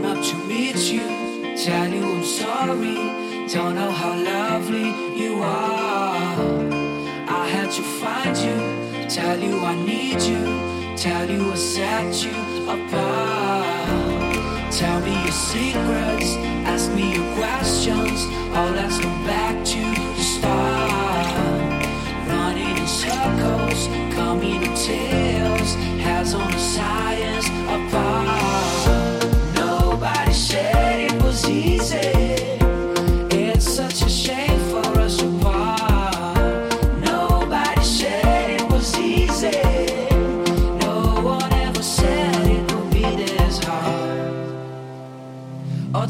come up to meet you, tell you I'm sorry. Don't know how lovely you are. I had to find you, tell you I need you, tell you I set you apart. Tell me your secrets, ask me your questions. Oh, let's go back to the start. Running in circles, coming in tails, heads on the science apart.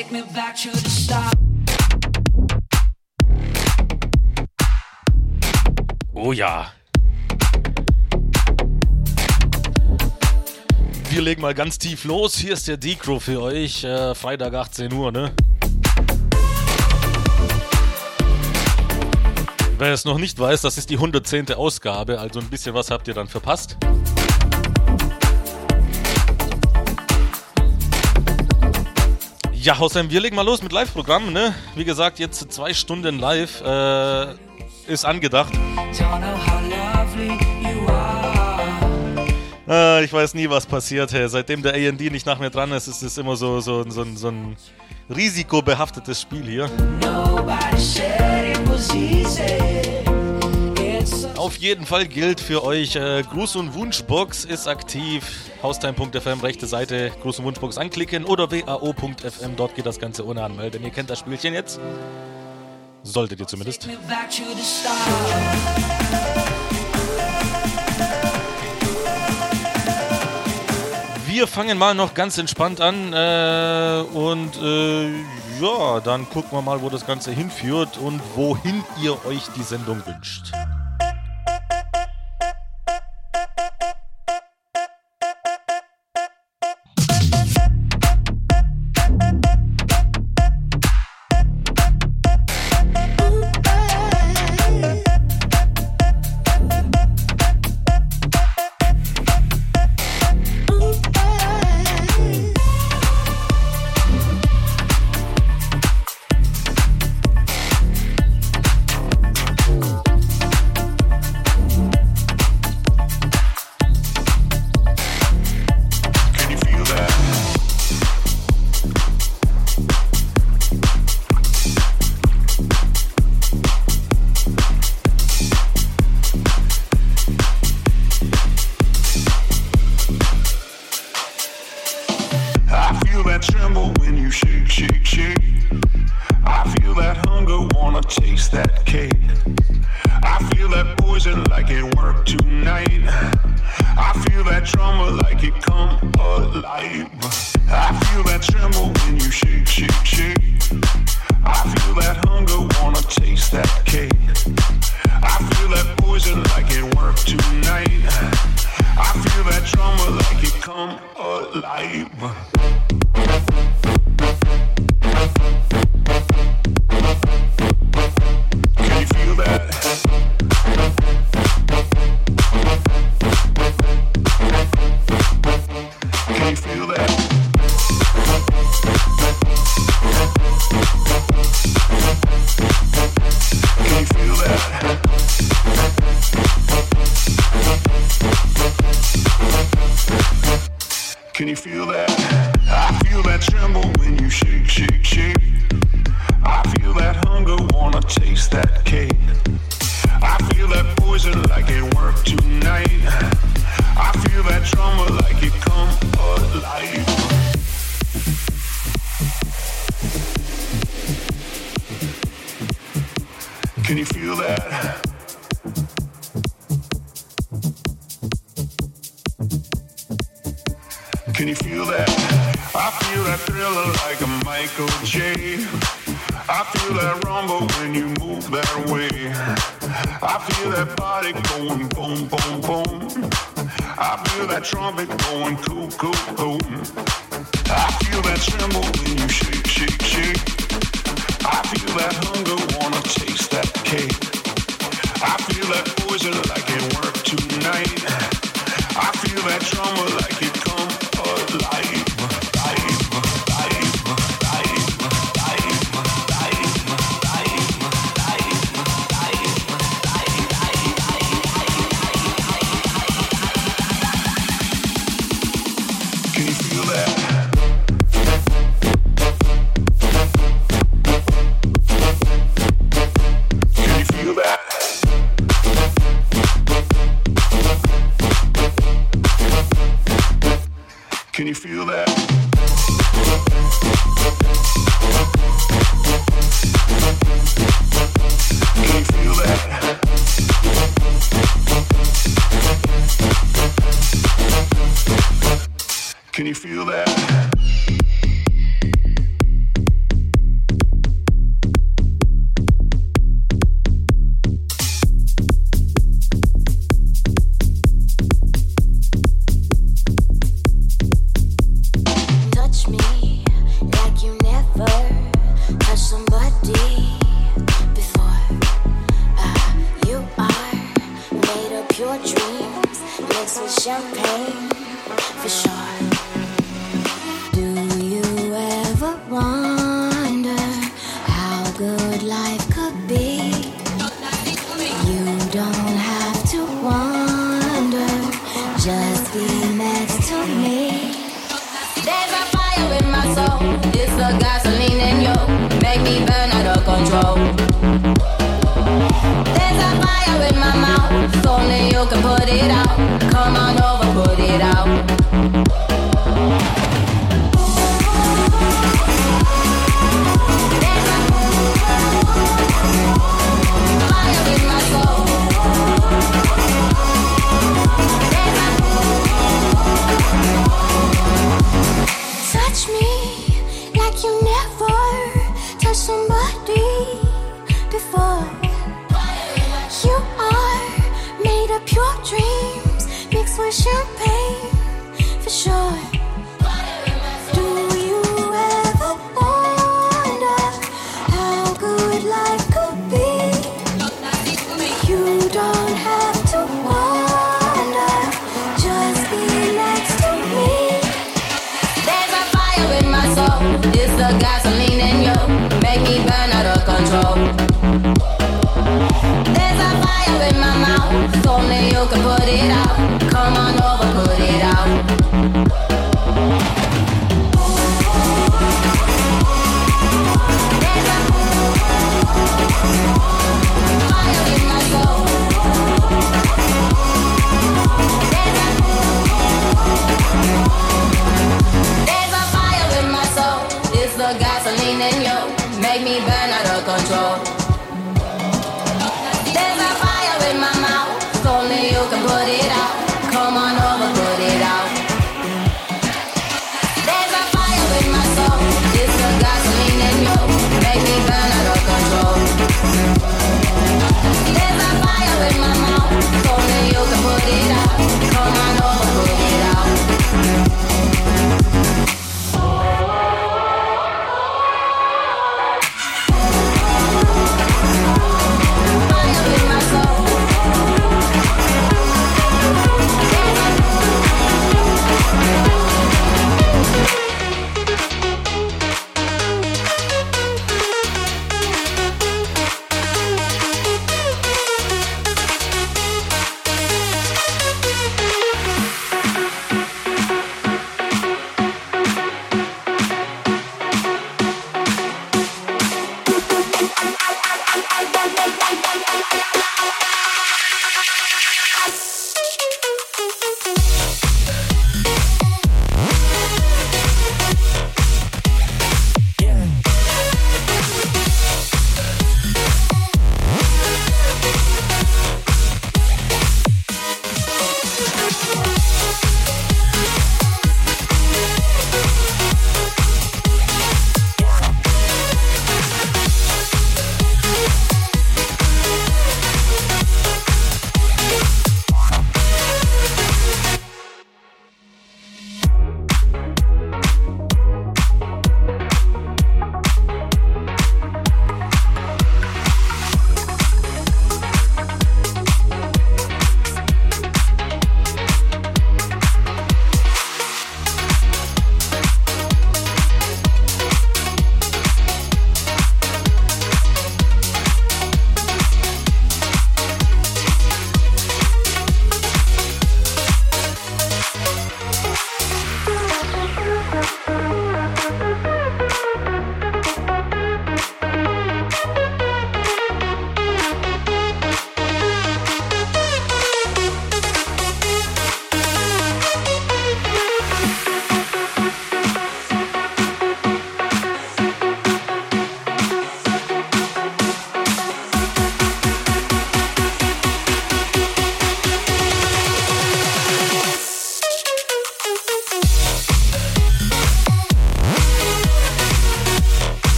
Take me back to the start. Oh ja. Wir legen mal ganz tief los. Hier ist der Decro für euch. Äh, Freitag 18 Uhr, ne? Wer es noch nicht weiß, das ist die 110. Ausgabe, also ein bisschen was habt ihr dann verpasst. Ja, Hausheim, wir legen mal los mit Live-Programm, ne? Wie gesagt, jetzt zwei Stunden live äh, ist angedacht. Äh, ich weiß nie, was passiert. Hey. Seitdem der AD nicht nach mir dran ist, ist es immer so, so, so, so ein risikobehaftetes Spiel hier. Nobody said it was easy. Auf jeden Fall gilt für euch, äh, Gruß- und Wunschbox ist aktiv. Haustime.fm, rechte Seite, Gruß- und Wunschbox anklicken oder wao.fm, dort geht das Ganze ohne Anmelden. Ihr kennt das Spielchen jetzt. Solltet ihr zumindest. Wir fangen mal noch ganz entspannt an äh, und äh, ja, dann gucken wir mal, wo das Ganze hinführt und wohin ihr euch die Sendung wünscht.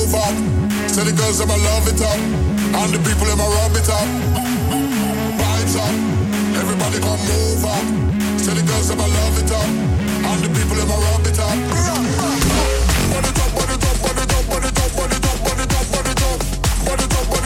move up. So the girls them I love it up, and the people them I rub it up. Vibes up, everybody come move up. Tell the girls them I love it up, and the people them I rub it up. Put it up, it up.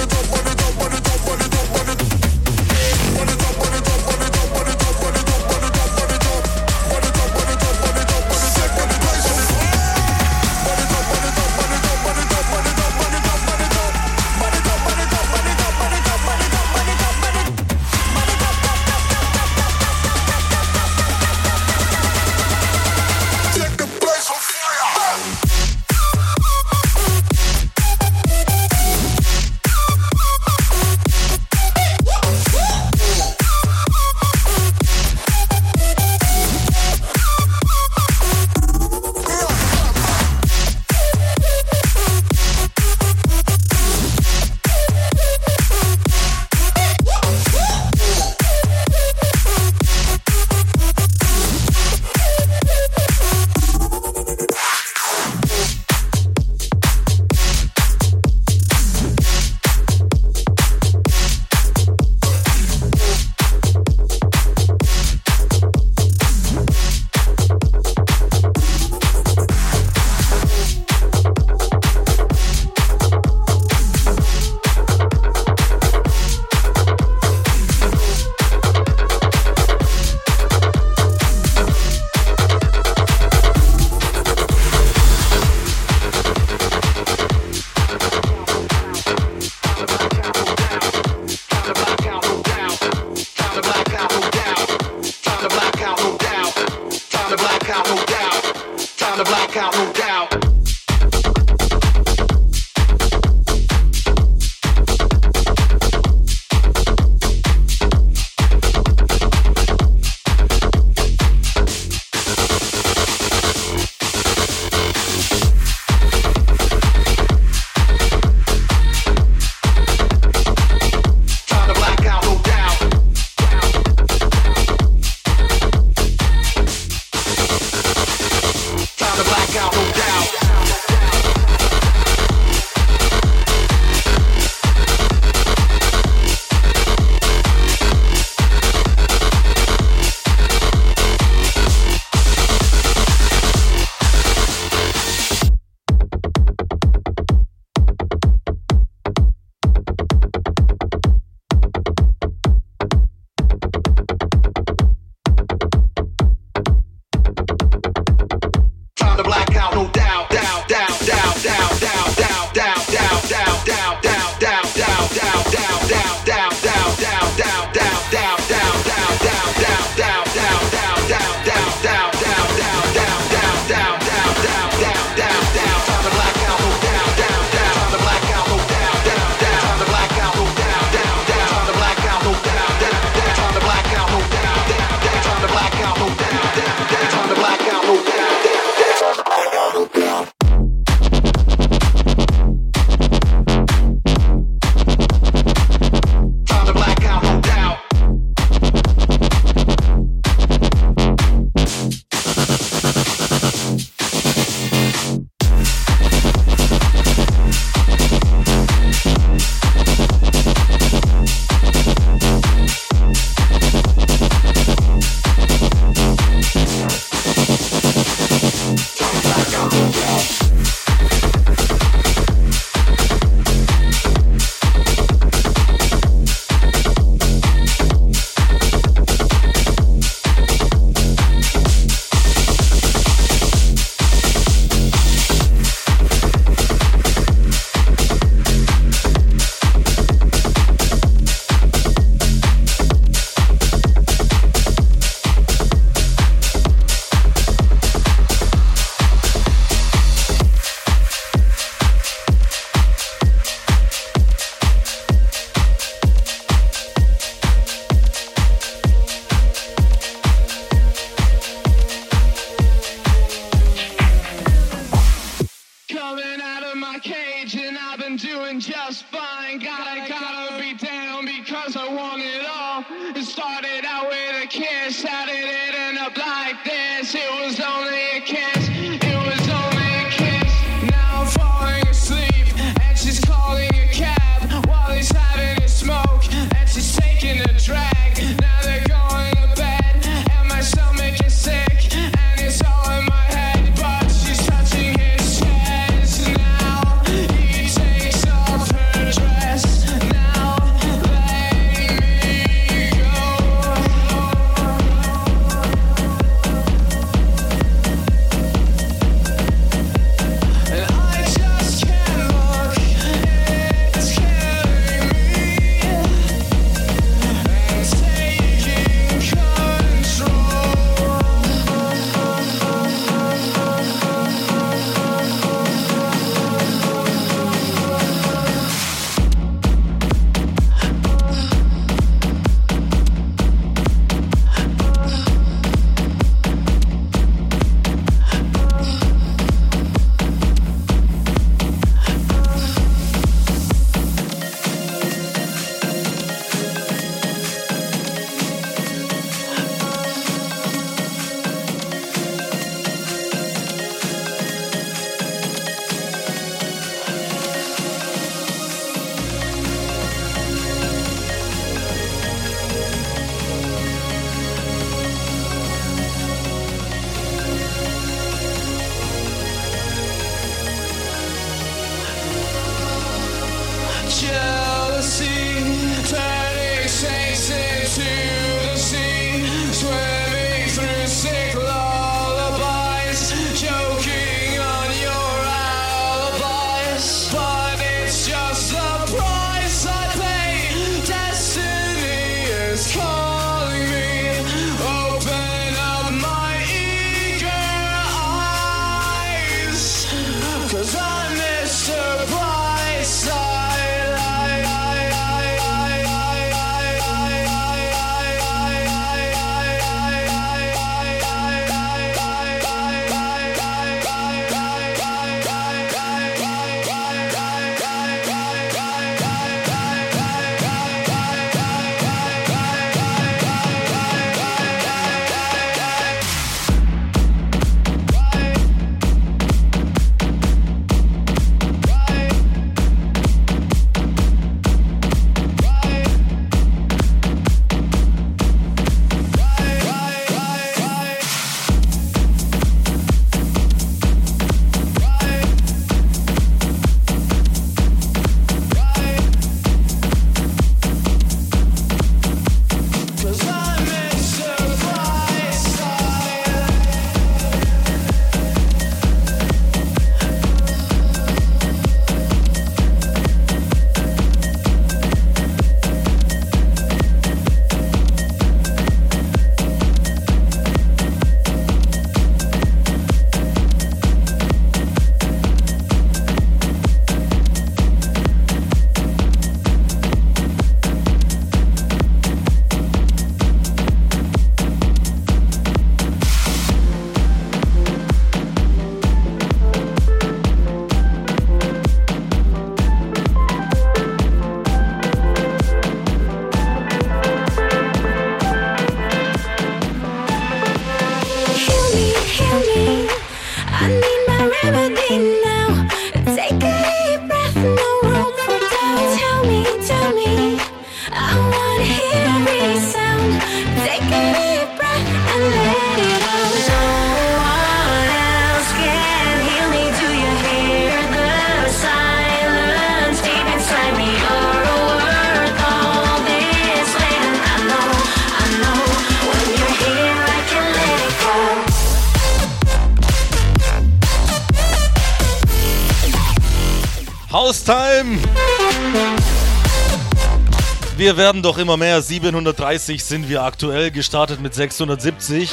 Wir werden doch immer mehr. 730 sind wir aktuell, gestartet mit 670.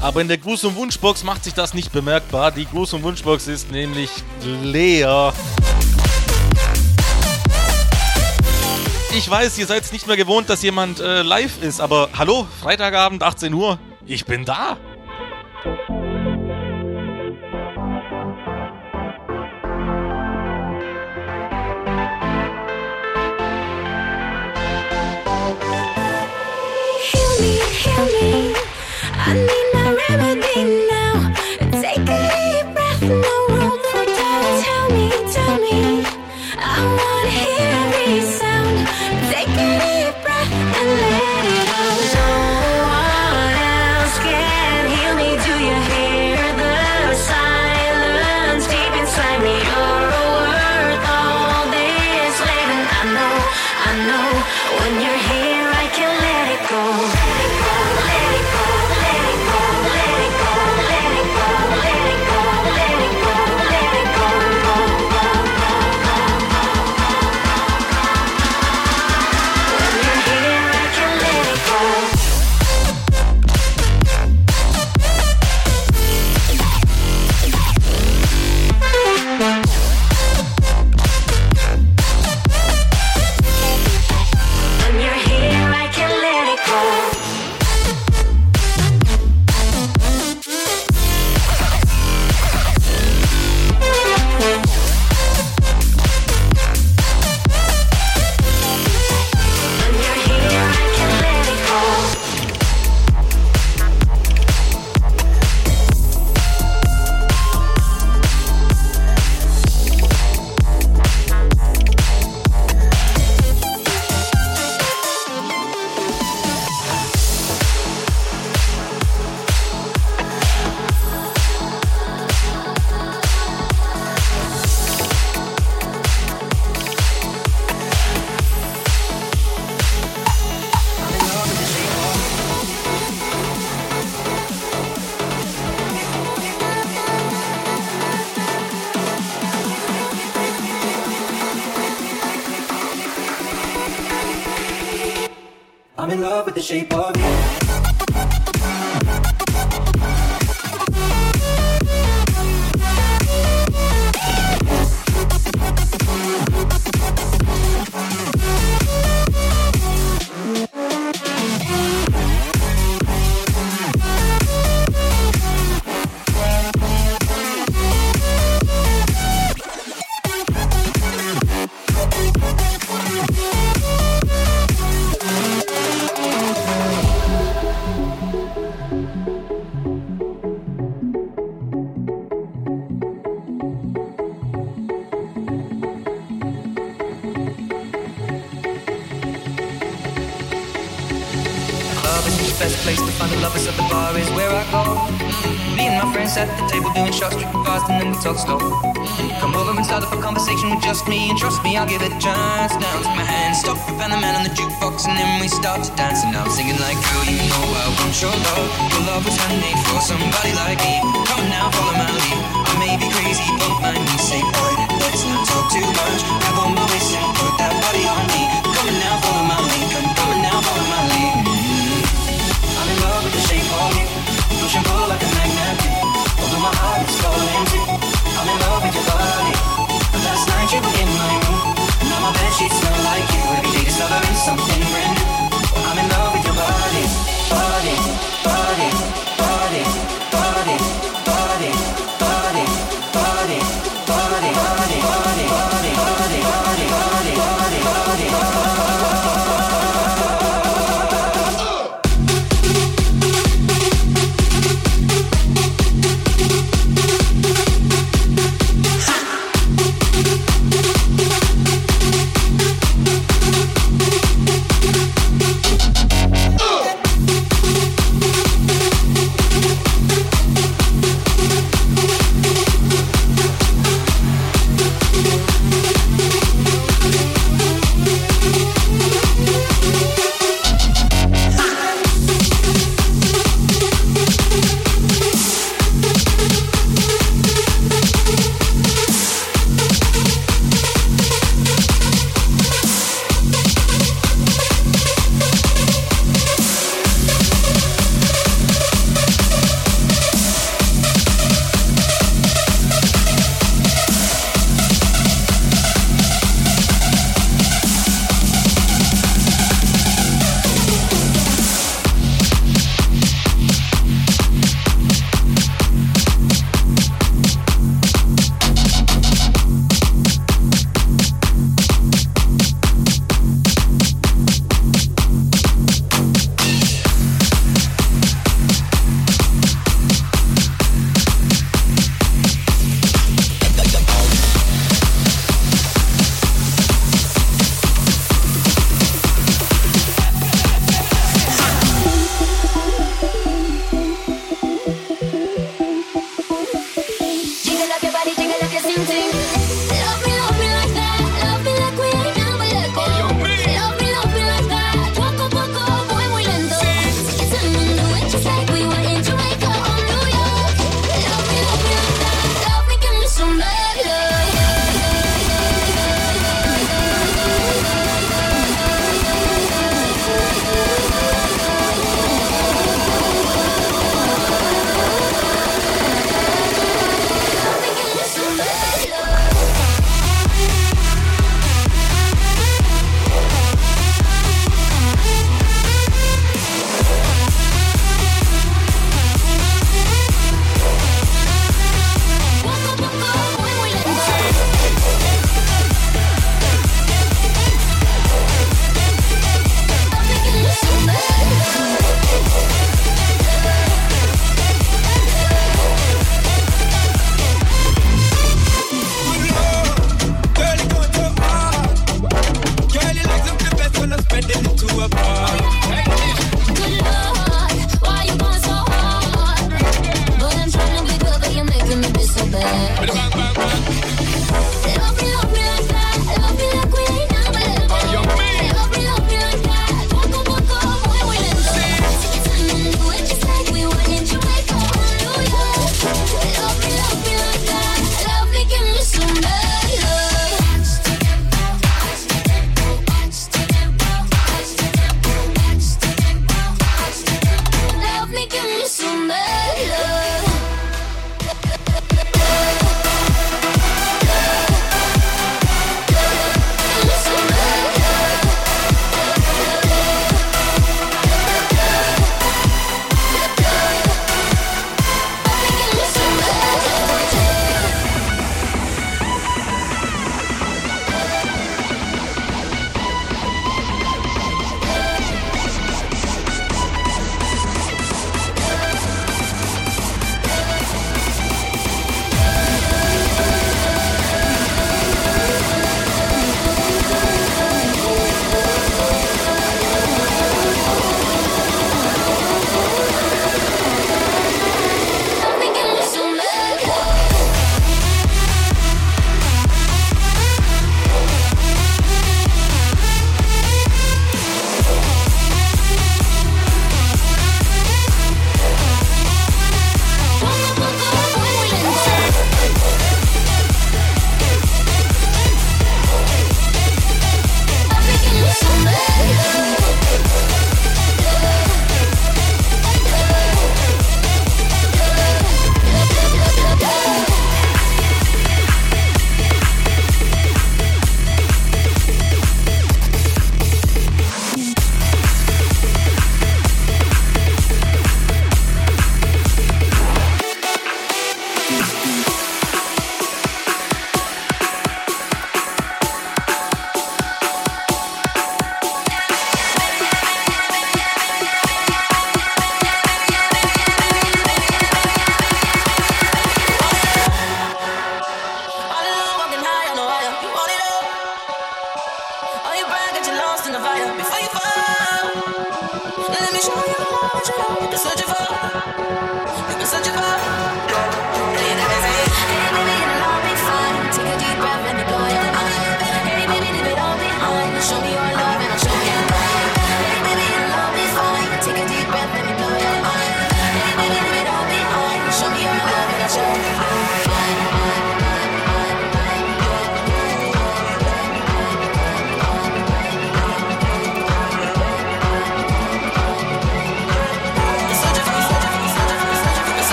Aber in der Gruß- und Wunschbox macht sich das nicht bemerkbar. Die Gruß- und Wunschbox ist nämlich leer. Ich weiß, ihr seid nicht mehr gewohnt, dass jemand äh, live ist, aber hallo, Freitagabend, 18 Uhr, ich bin da. talk slow. Come over and start up a conversation with just me, and trust me, I'll give it a chance. Now take my hand, stop, and the man on the jukebox, and then we start to dance. And I'm singing like, girl, you know I want your love. Your love was handmade for somebody like me. Come now, follow my lead. I may be crazy, but my knees say, boy, let's not talk too much. Grab on my waist and put that body on me.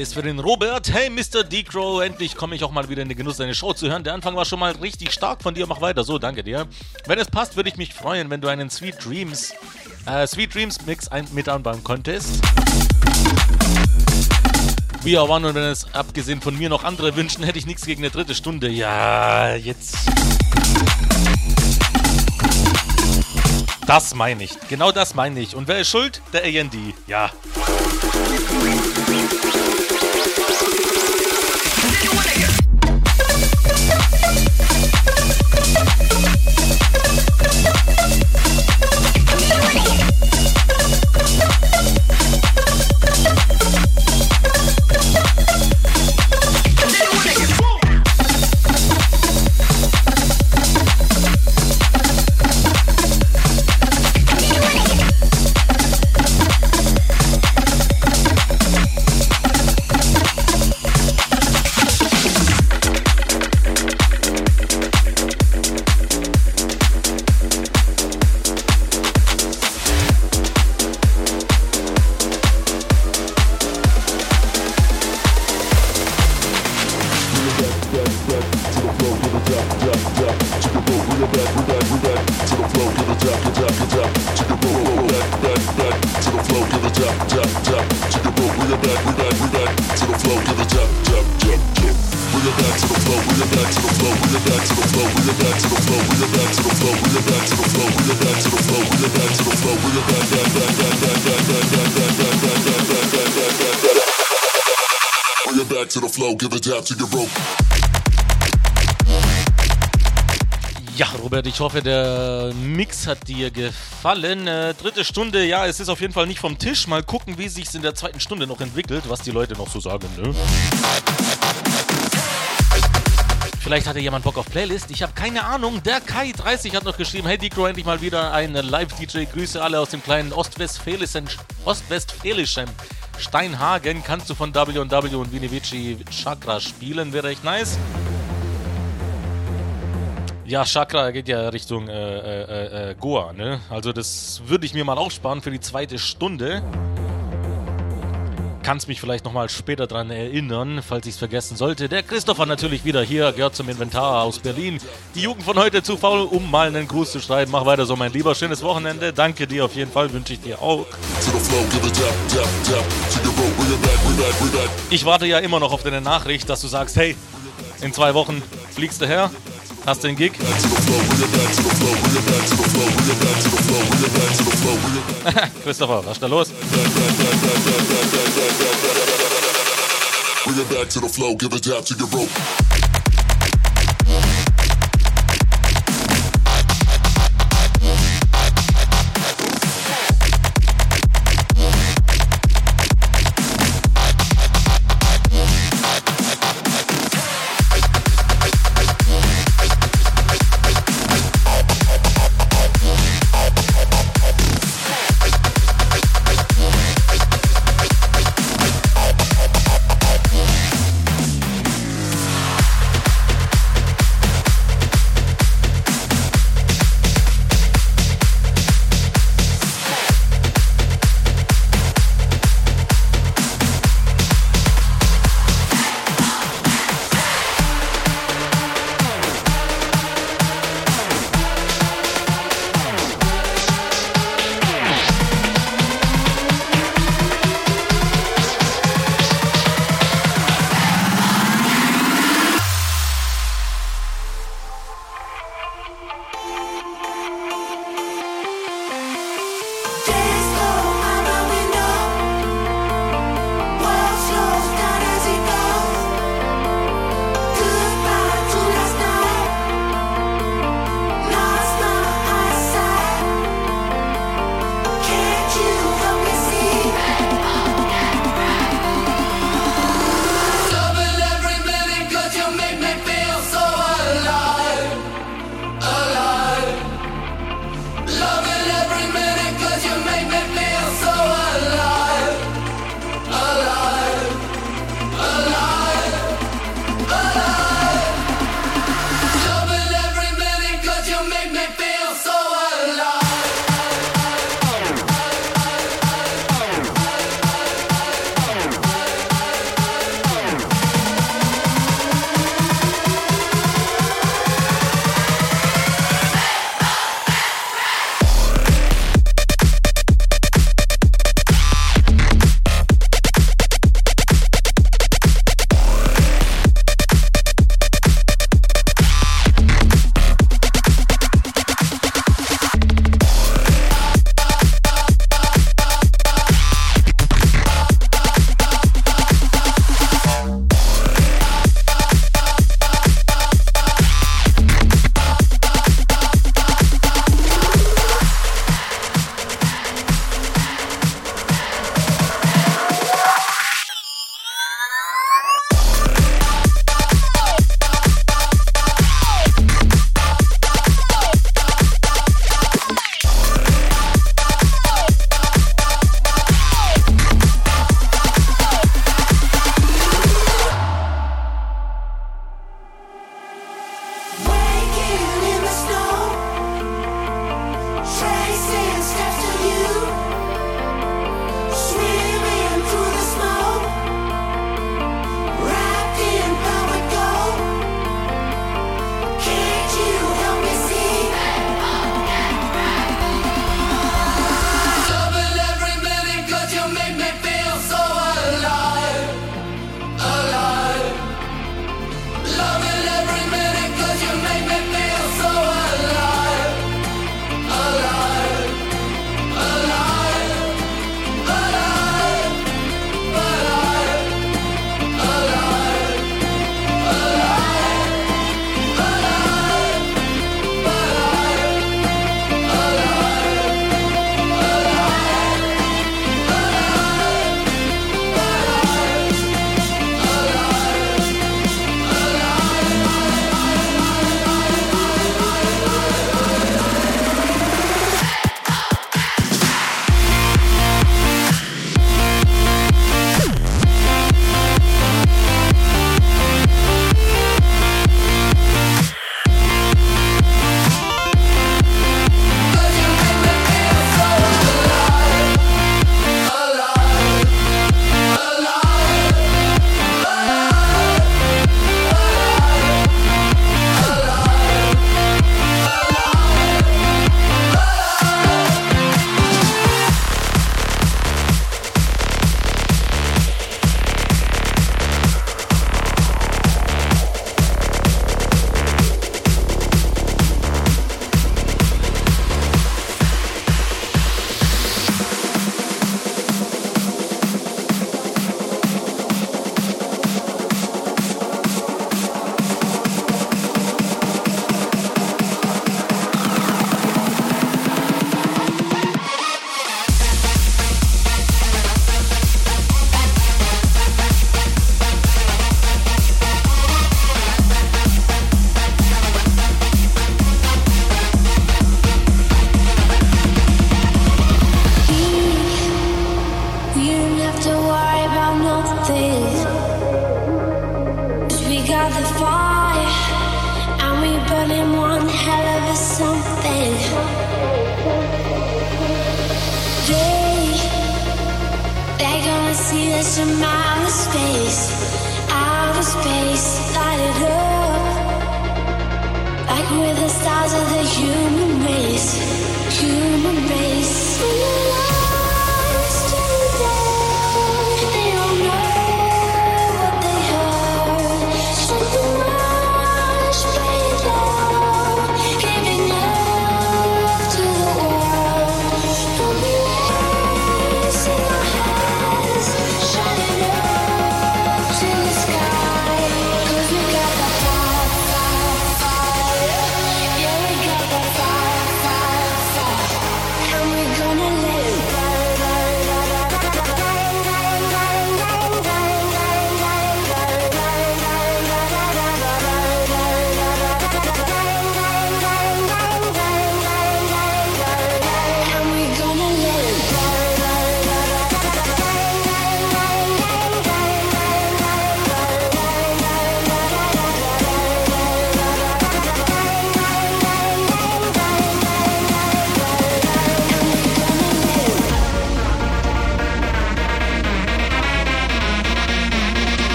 Ist für den Robert. Hey, Mr. Decrow, endlich komme ich auch mal wieder in den Genuss, deine Show zu hören. Der Anfang war schon mal richtig stark von dir. Mach weiter so, danke dir. Wenn es passt, würde ich mich freuen, wenn du einen Sweet Dreams, äh, Sweet Dreams Mix ein mit anbauen könntest. We are one und wenn es abgesehen von mir noch andere wünschen, hätte ich nichts gegen eine dritte Stunde. Ja, jetzt. Das meine ich. Genau das meine ich. Und wer ist schuld? Der AND. Ja, ich hoffe, der Mix hat dir gefallen. Äh, dritte Stunde, ja, es ist auf jeden Fall nicht vom Tisch. Mal gucken, wie sich in der zweiten Stunde noch entwickelt, was die Leute noch so sagen, ne? Vielleicht hatte jemand Bock auf Playlist. Ich habe keine Ahnung. Der Kai30 hat noch geschrieben: Hey Decro, endlich mal wieder ein Live-DJ. Grüße alle aus dem kleinen Ostwestfälischen, Ostwestfälischen Steinhagen. Kannst du von W&W und Vinivici Chakra spielen? Wäre echt nice. Ja, Chakra geht ja Richtung äh, äh, äh, Goa, ne? Also das würde ich mir mal aufsparen für die zweite Stunde kannst mich vielleicht nochmal später dran erinnern, falls ich es vergessen sollte. Der Christopher natürlich wieder hier, gehört zum Inventar aus Berlin. Die Jugend von heute zu faul, um mal einen Gruß zu schreiben. Mach weiter so, mein Lieber. Schönes Wochenende. Danke dir auf jeden Fall, wünsche ich dir auch. Ich warte ja immer noch auf deine Nachricht, dass du sagst, hey, in zwei Wochen fliegst du her, hast den Gig. Christopher, was ist da los? Bring it back to the flow, give it down to your rope.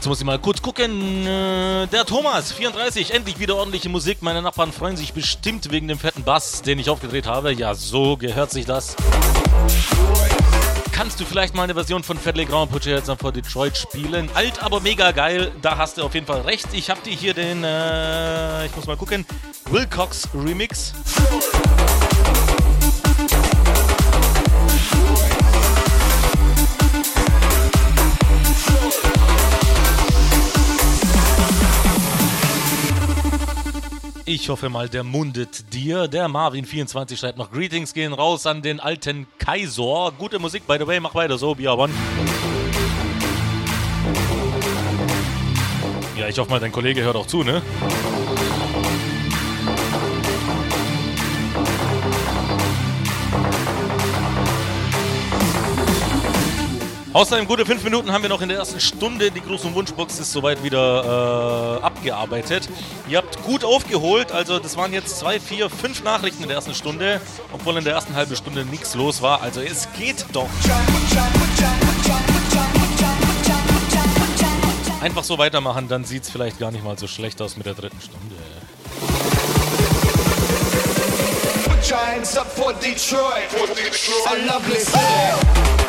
Jetzt muss ich mal kurz gucken. Äh, der Thomas, 34, endlich wieder ordentliche Musik. Meine Nachbarn freuen sich bestimmt wegen dem fetten Bass, den ich aufgedreht habe. Ja, so gehört sich das. Kannst du vielleicht mal eine Version von Fat Grand Put Your Heads Up for Detroit spielen? Alt, aber mega geil. Da hast du auf jeden Fall recht. Ich habe dir hier den, äh, ich muss mal gucken, Wilcox Remix. Ich hoffe mal, der mundet dir. Der Marvin24 schreibt noch Greetings gehen raus an den alten Kaiser. Gute Musik, by the way, mach weiter so, Bia One. Ja, ich hoffe mal, dein Kollege hört auch zu, ne? Außerdem gute fünf Minuten haben wir noch in der ersten Stunde. Die große Wunschbox ist soweit wieder äh, abgearbeitet. Ihr habt gut aufgeholt. Also das waren jetzt zwei, vier, fünf Nachrichten in der ersten Stunde, obwohl in der ersten halben Stunde nichts los war. Also es geht doch. Einfach so weitermachen, dann sieht es vielleicht gar nicht mal so schlecht aus mit der dritten Stunde. Giants up for Detroit, for Detroit. a lovely city.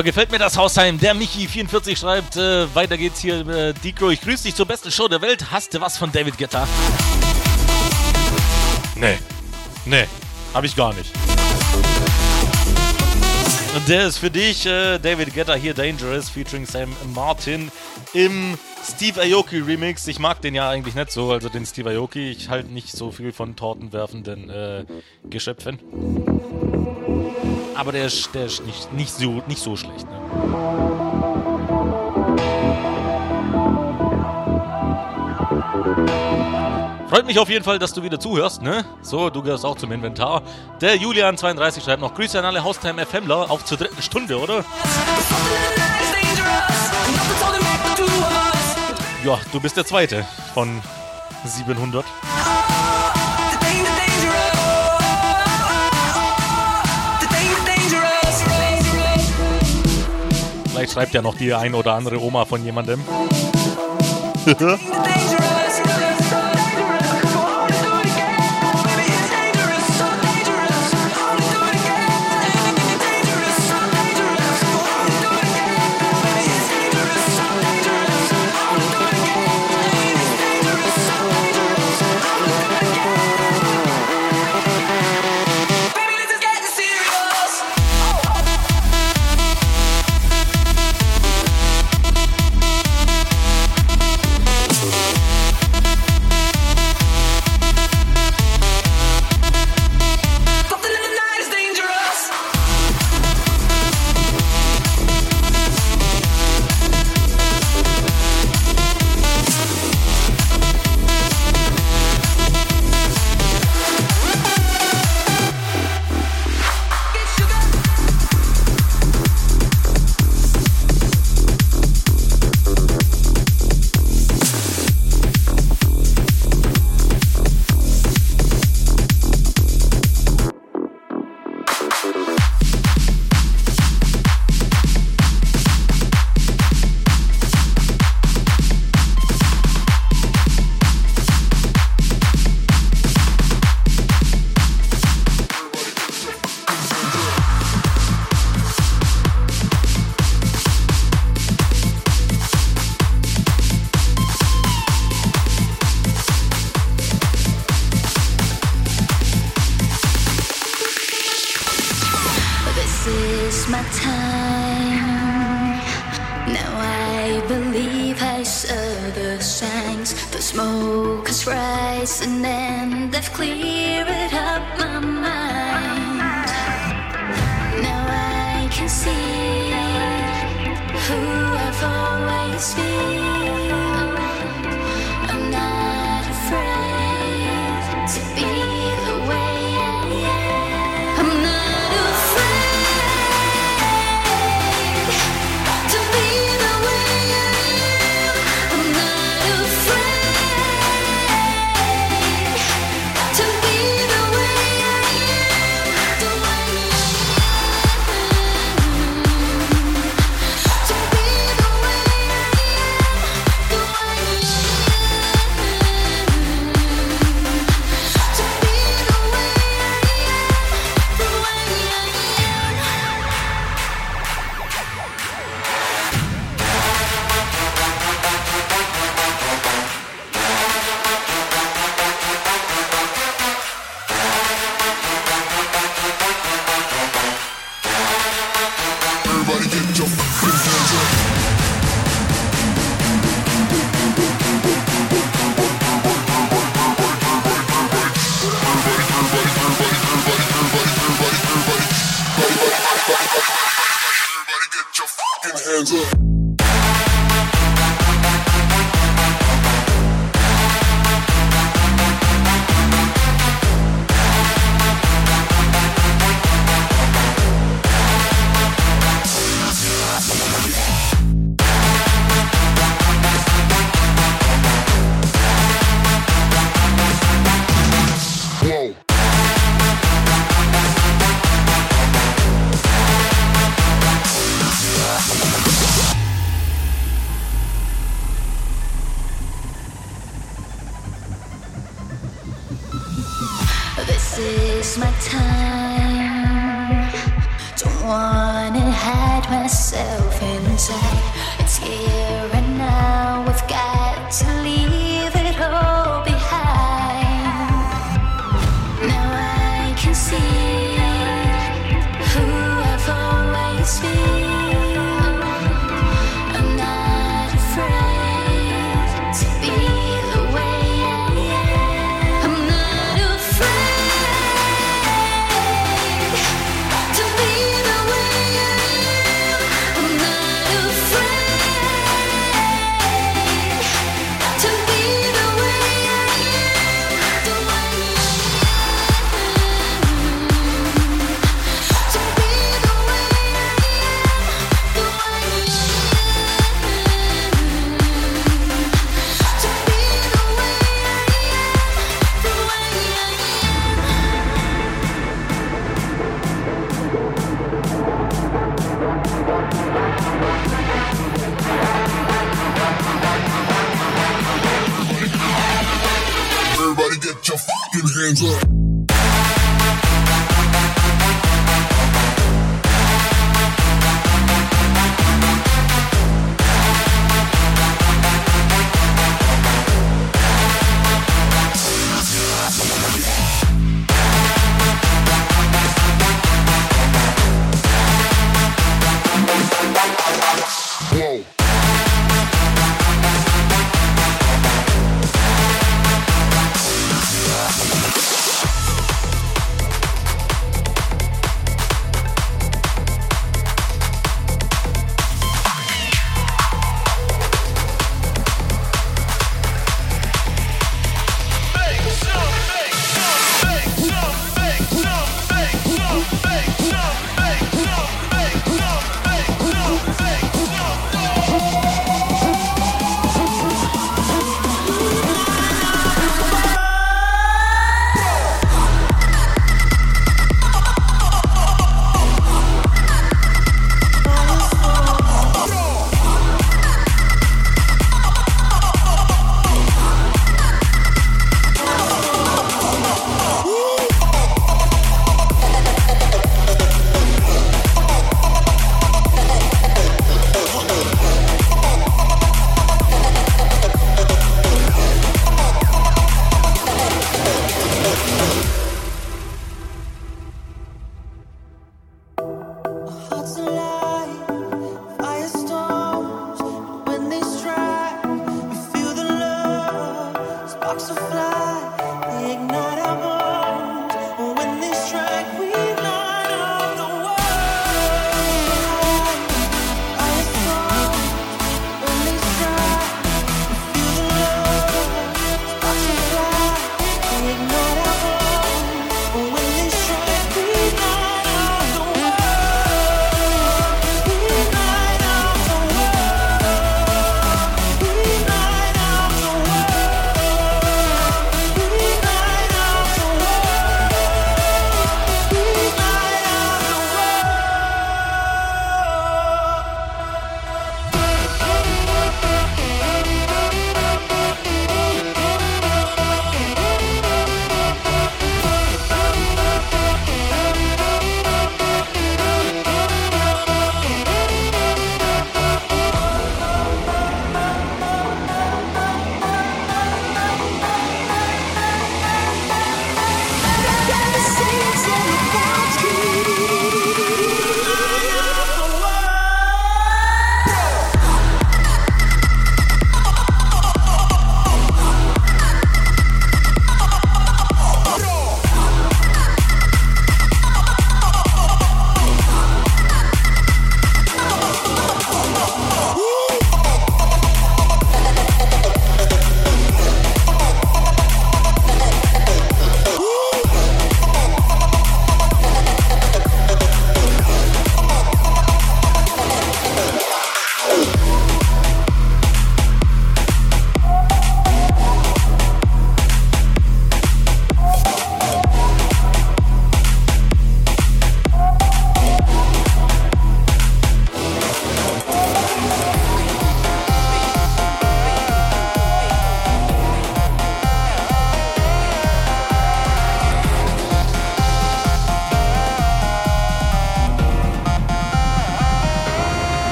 So gefällt mir das Hausheim. Der Michi44 schreibt, äh, weiter geht's hier. Äh, Dicro, ich grüße dich zur besten Show der Welt. Hast du was von David Guetta? Nee. Nee, hab ich gar nicht. Und der ist für dich, äh, David Guetta hier, Dangerous, featuring Sam Martin im Steve Aoki Remix. Ich mag den ja eigentlich nicht so, also den Steve Aoki. Ich halte nicht so viel von tortenwerfenden äh, Geschöpfen. Aber der ist, der ist nicht, nicht, so, nicht so schlecht. Ne? Freut mich auf jeden Fall, dass du wieder zuhörst, ne? So, du gehörst auch zum Inventar. Der Julian32 schreibt noch Grüße an alle Haustime FMler, auf zur dritten Stunde, oder? Ja, du bist der Zweite von 700. Vielleicht schreibt ja noch die ein oder andere Oma von jemandem.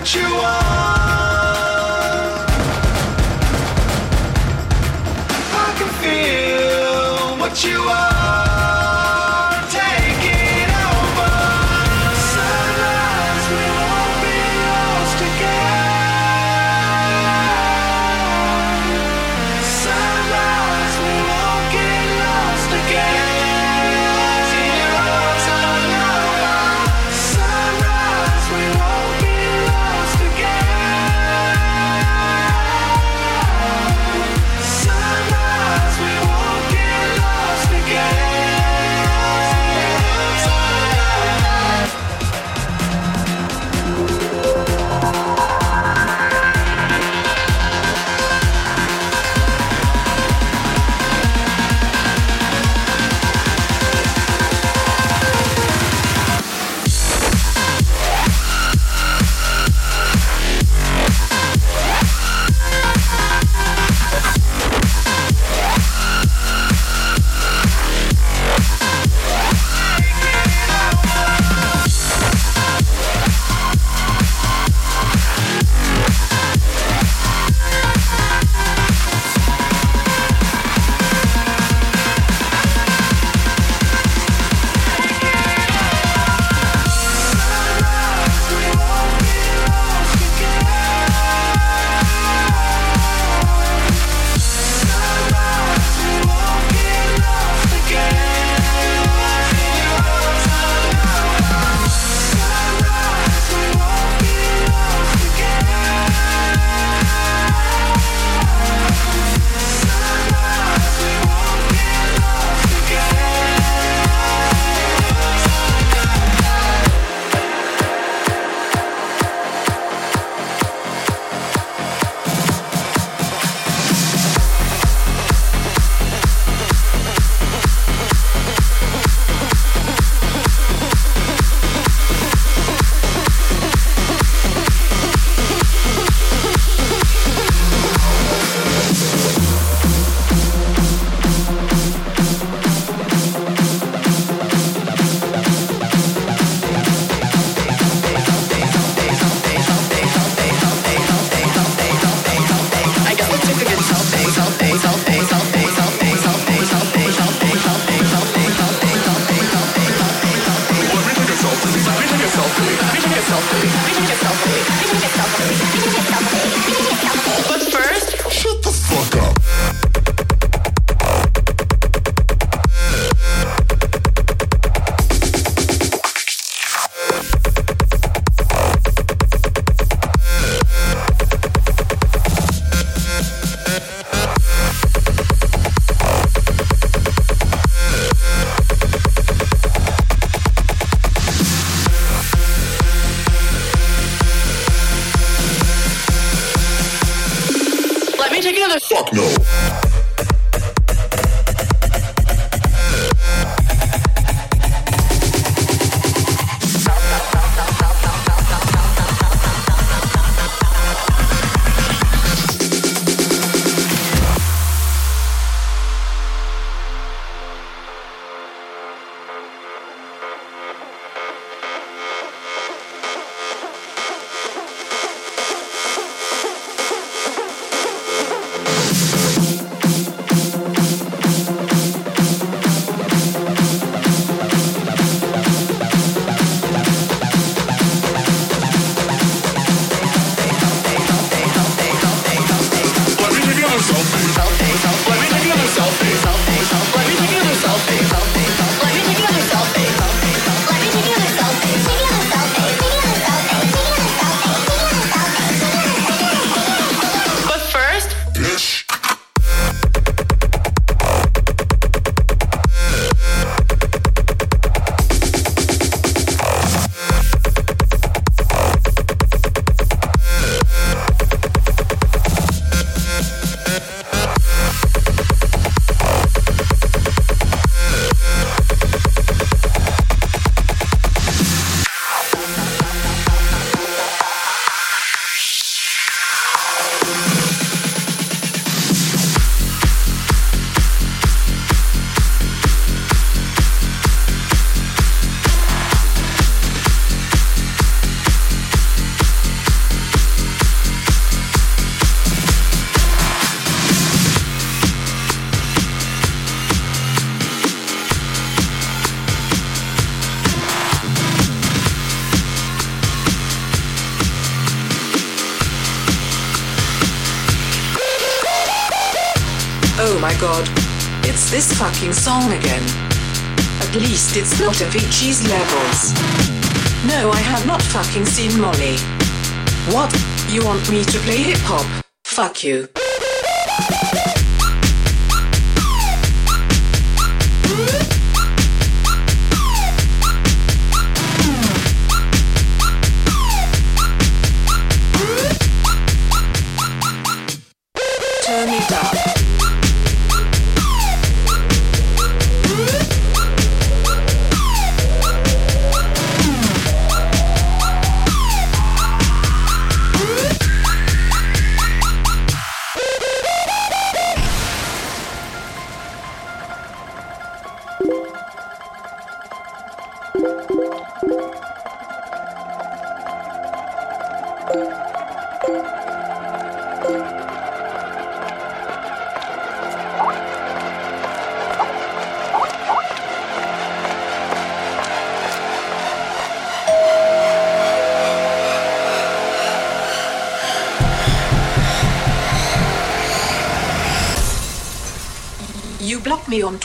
what you want. Fucking song again. At least it's not Avicii's levels. No, I have not fucking seen Molly. What? You want me to play hip hop? Fuck you.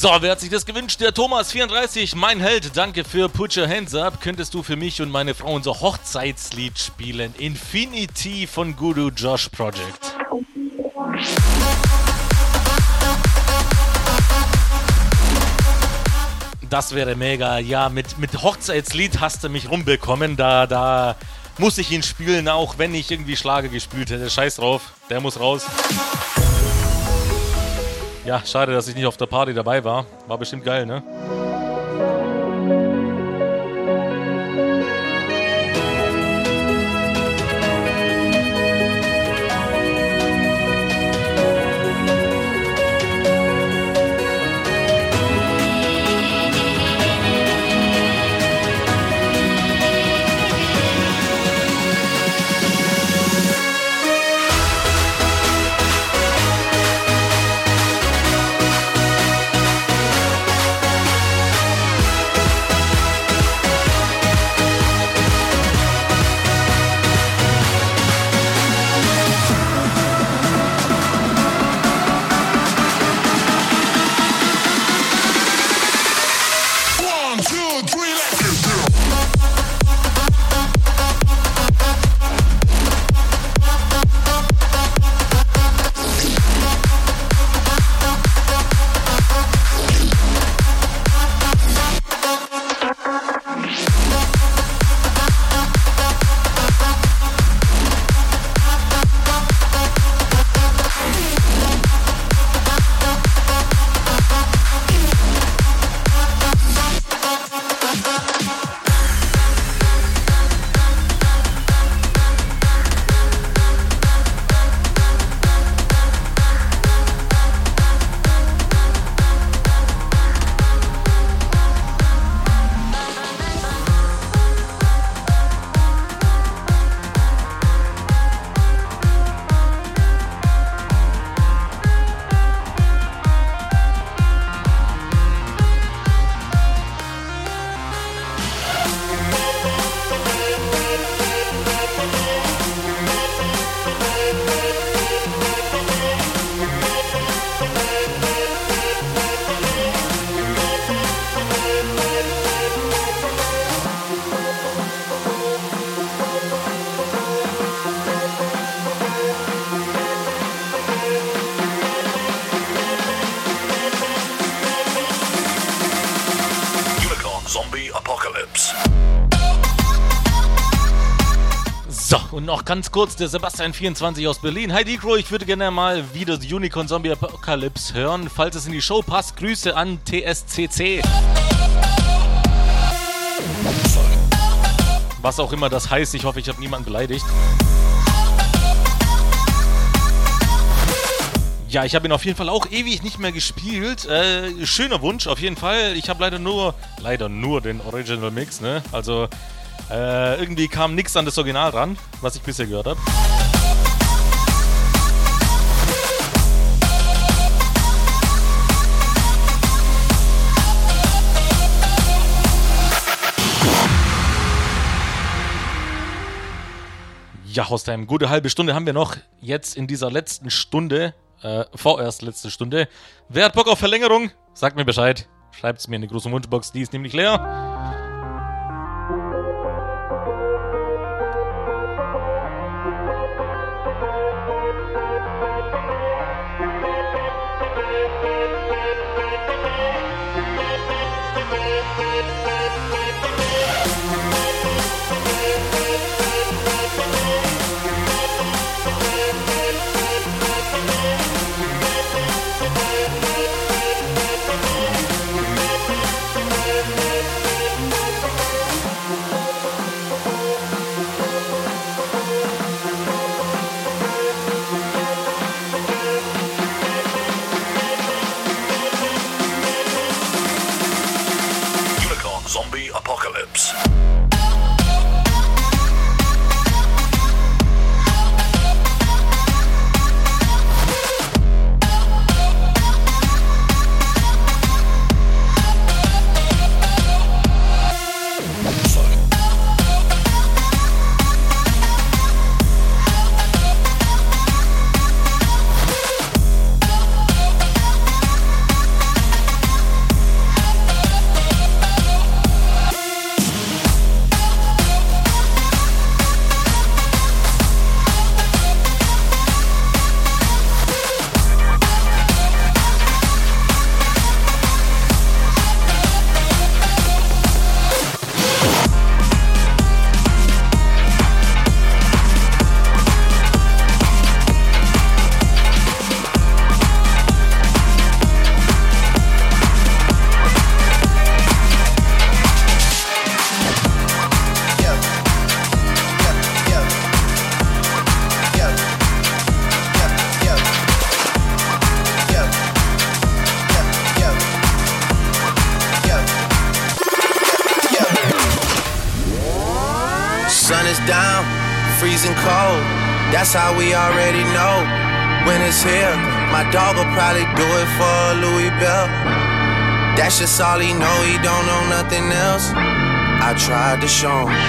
So, wer hat sich das gewünscht? Der Thomas34, mein Held. Danke für Put Your Hands Up. Könntest du für mich und meine Frau unser Hochzeitslied spielen? Infinity von Guru Josh Project. Das wäre mega. Ja, mit, mit Hochzeitslied hast du mich rumbekommen. Da, da muss ich ihn spielen, auch wenn ich irgendwie Schlager gespielt hätte. Scheiß drauf, der muss raus. Ja, schade, dass ich nicht auf der Party dabei war. War bestimmt geil, ne? Ganz kurz der Sebastian24 aus Berlin. Hi Decro, ich würde gerne mal wieder Unicorn Zombie Apocalypse hören. Falls es in die Show passt, Grüße an TSCC. Was auch immer das heißt, ich hoffe, ich habe niemanden beleidigt. Ja, ich habe ihn auf jeden Fall auch ewig nicht mehr gespielt. Äh, schöner Wunsch, auf jeden Fall. Ich habe leider nur, leider nur den Original Mix, ne? Also, äh, irgendwie kam nichts an das Original ran, was ich bisher gehört habe. Ja, Hostheim, gute halbe Stunde haben wir noch jetzt in dieser letzten Stunde, äh, vorerst letzte Stunde. Wer hat Bock auf Verlängerung? Sagt mir Bescheid. Schreibt's mir in die große Wunschbox, die ist nämlich leer. here. My dog will probably do it for Louis Bell. That's just all he know, he don't know nothing else. I tried to show him.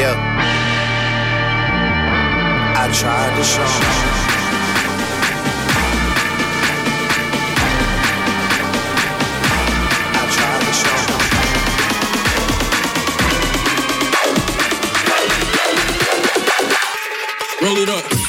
Yeah. I tried to show him. Roll it up.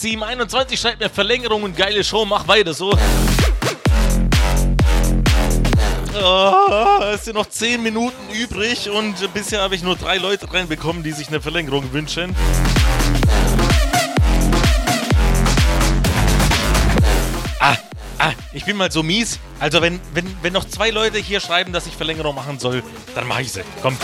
721 schreibt mir Verlängerung und geile Show, mach weiter so. Oh, es sind noch 10 Minuten übrig und bisher habe ich nur drei Leute reinbekommen, die sich eine Verlängerung wünschen. Ah, ah, ich bin mal so mies. Also wenn, wenn, wenn noch zwei Leute hier schreiben, dass ich Verlängerung machen soll, dann mache ich sie. Komm.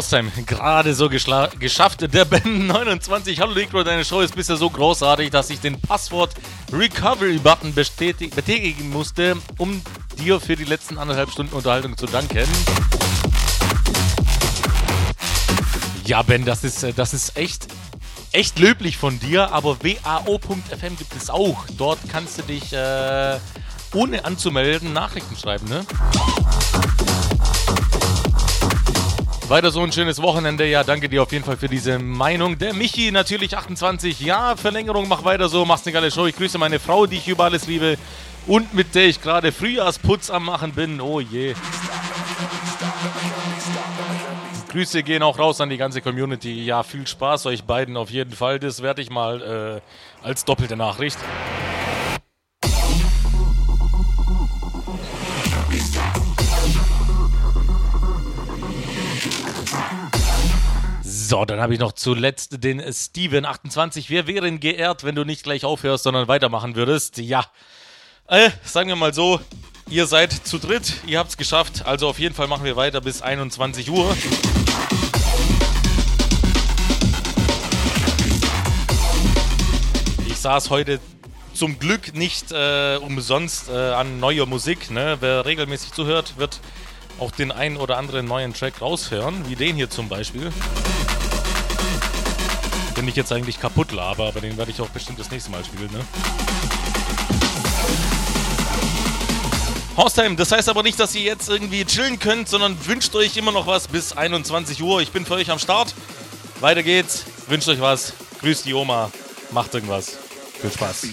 Haustime gerade so geschafft. Der Ben 29. Hallo Linkro, deine Show ist bisher so großartig, dass ich den Passwort Recovery Button betätigen musste, um dir für die letzten anderthalb Stunden Unterhaltung zu danken. Ja, Ben, das ist, das ist echt, echt löblich von dir, aber wao.fm gibt es auch. Dort kannst du dich äh, ohne anzumelden Nachrichten schreiben, ne? Weiter so ein schönes Wochenende. Ja, danke dir auf jeden Fall für diese Meinung. Der Michi, natürlich 28. Ja, Verlängerung, mach weiter so. Machst eine geile Show. Ich grüße meine Frau, die ich über alles liebe. Und mit der ich gerade Frühjahrsputz am Machen bin. Oh je. Grüße gehen auch raus an die ganze Community. Ja, viel Spaß euch beiden auf jeden Fall. Das werde ich mal äh, als doppelte Nachricht. So, dann habe ich noch zuletzt den Steven 28. Wir wären geehrt, wenn du nicht gleich aufhörst, sondern weitermachen würdest. Ja, äh, sagen wir mal so, ihr seid zu dritt, ihr habt es geschafft. Also auf jeden Fall machen wir weiter bis 21 Uhr. Ich saß heute zum Glück nicht äh, umsonst äh, an neuer Musik. Ne? Wer regelmäßig zuhört, wird auch den einen oder anderen neuen Track raushören, wie den hier zum Beispiel. Ich jetzt eigentlich kaputt laber, aber den werde ich auch bestimmt das nächste Mal spielen. Ne? Haustime, das heißt aber nicht, dass ihr jetzt irgendwie chillen könnt, sondern wünscht euch immer noch was bis 21 Uhr. Ich bin für euch am Start. Weiter geht's. Wünscht euch was. Grüßt die Oma. Macht irgendwas. Viel Spaß.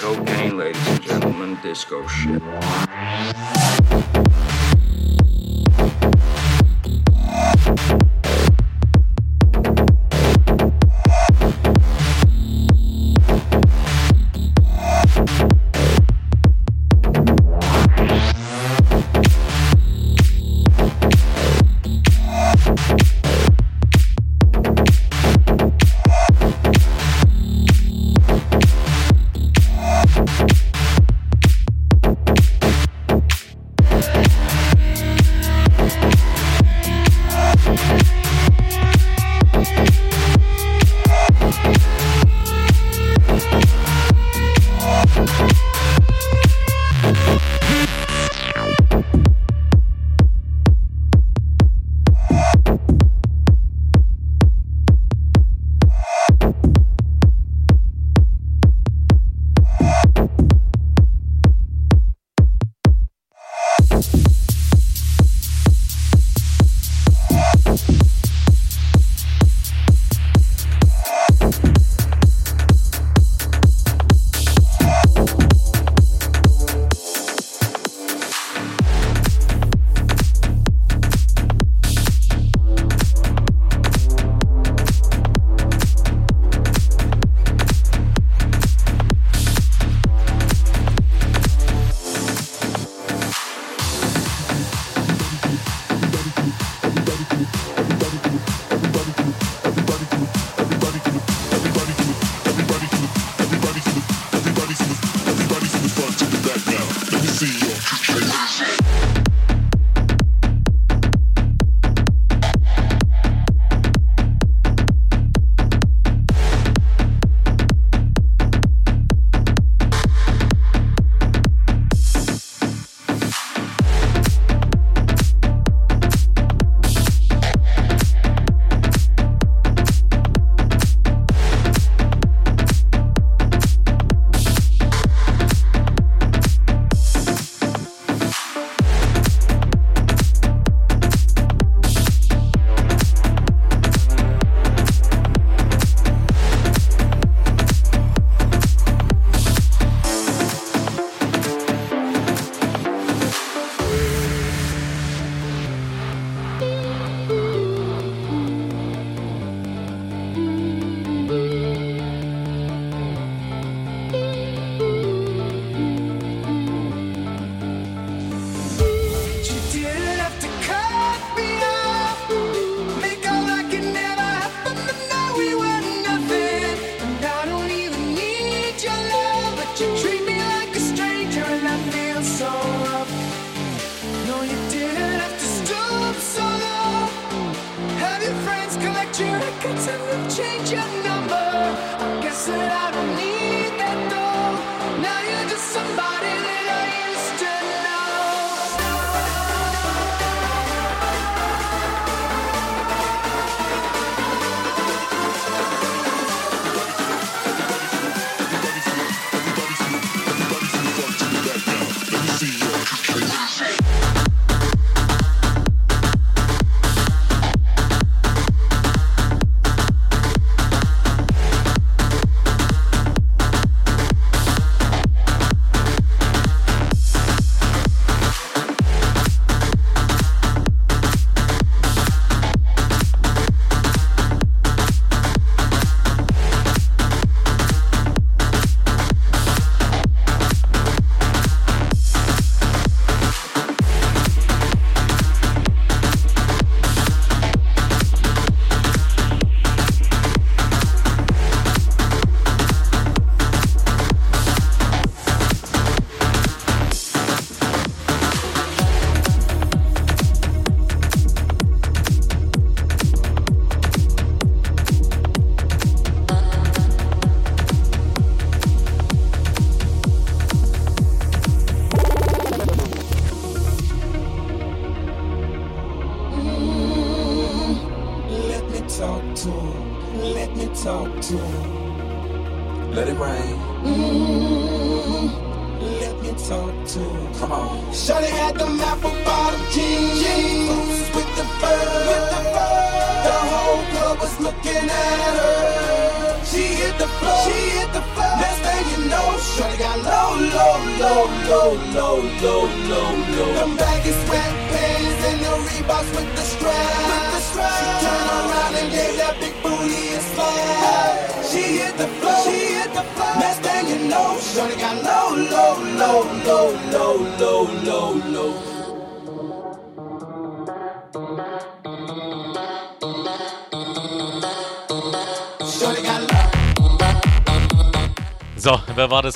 Cocaine, ladies and gentlemen. Disco shit.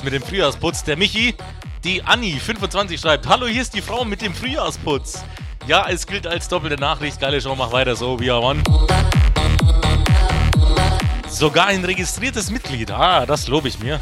mit dem Frühjahrsputz. Der Michi, die Anni25 schreibt: Hallo, hier ist die Frau mit dem Frühjahrsputz. Ja, es gilt als doppelte Nachricht. Geile Show, mach weiter so, wie man. Sogar ein registriertes Mitglied. Ah, das lobe ich mir.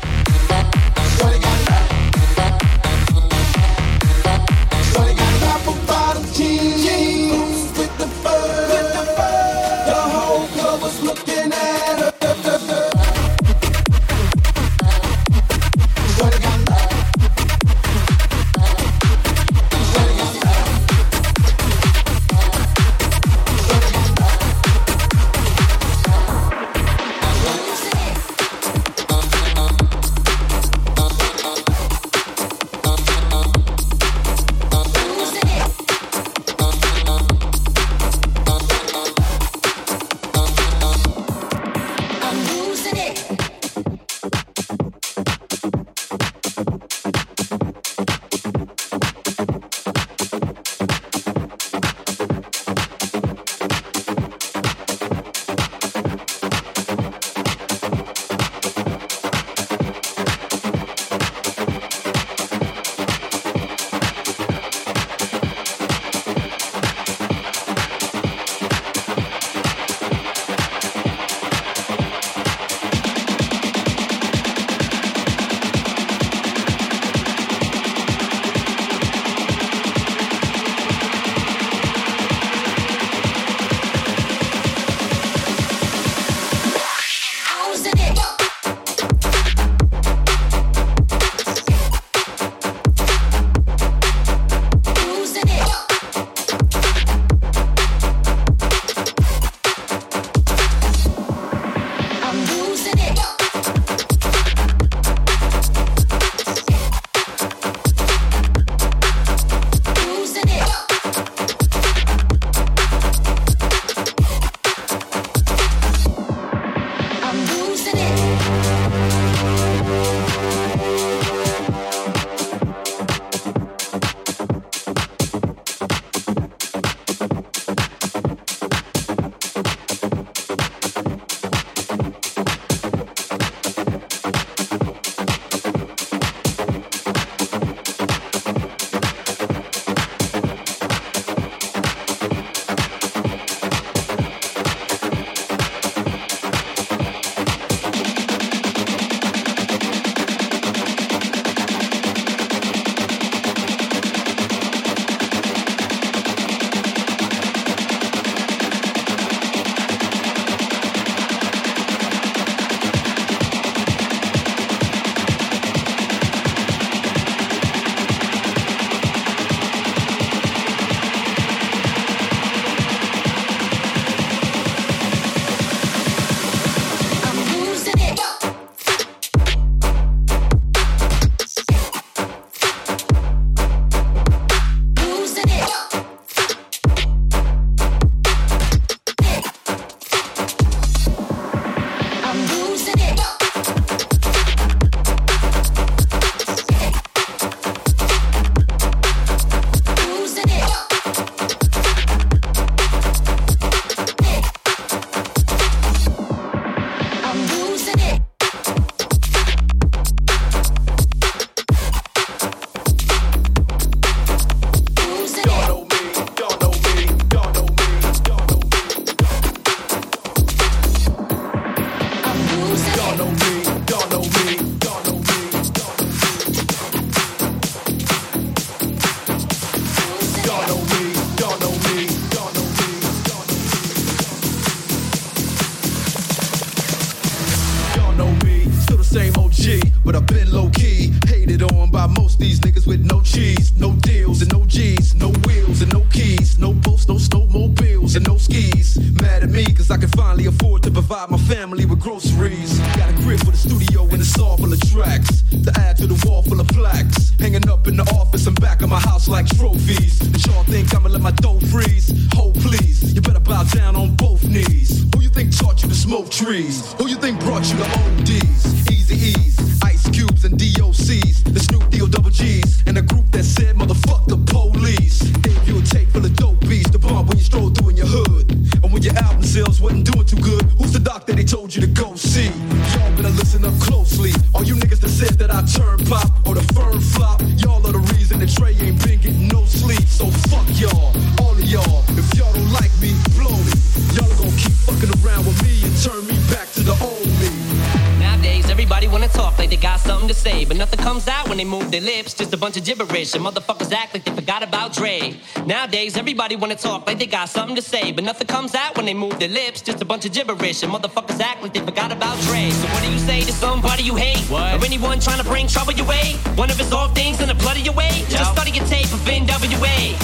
conversation. Motherfuckers act like they forgot about Dre. Nowadays, everybody wanna talk like they got something to say, but nothing comes out when they move their lips. Just a bunch of gibberish. And motherfuckers act like they forgot about Dre. So what do you say to somebody you hate? What? Or anyone trying to bring trouble your way? One of his off things in the blood of your way? Yo. Just study your tape of NWA.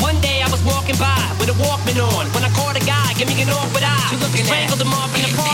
One day I was walking by with a Walkman on. When I caught a guy, give me an awkward eye. You looking strangled him off in the park.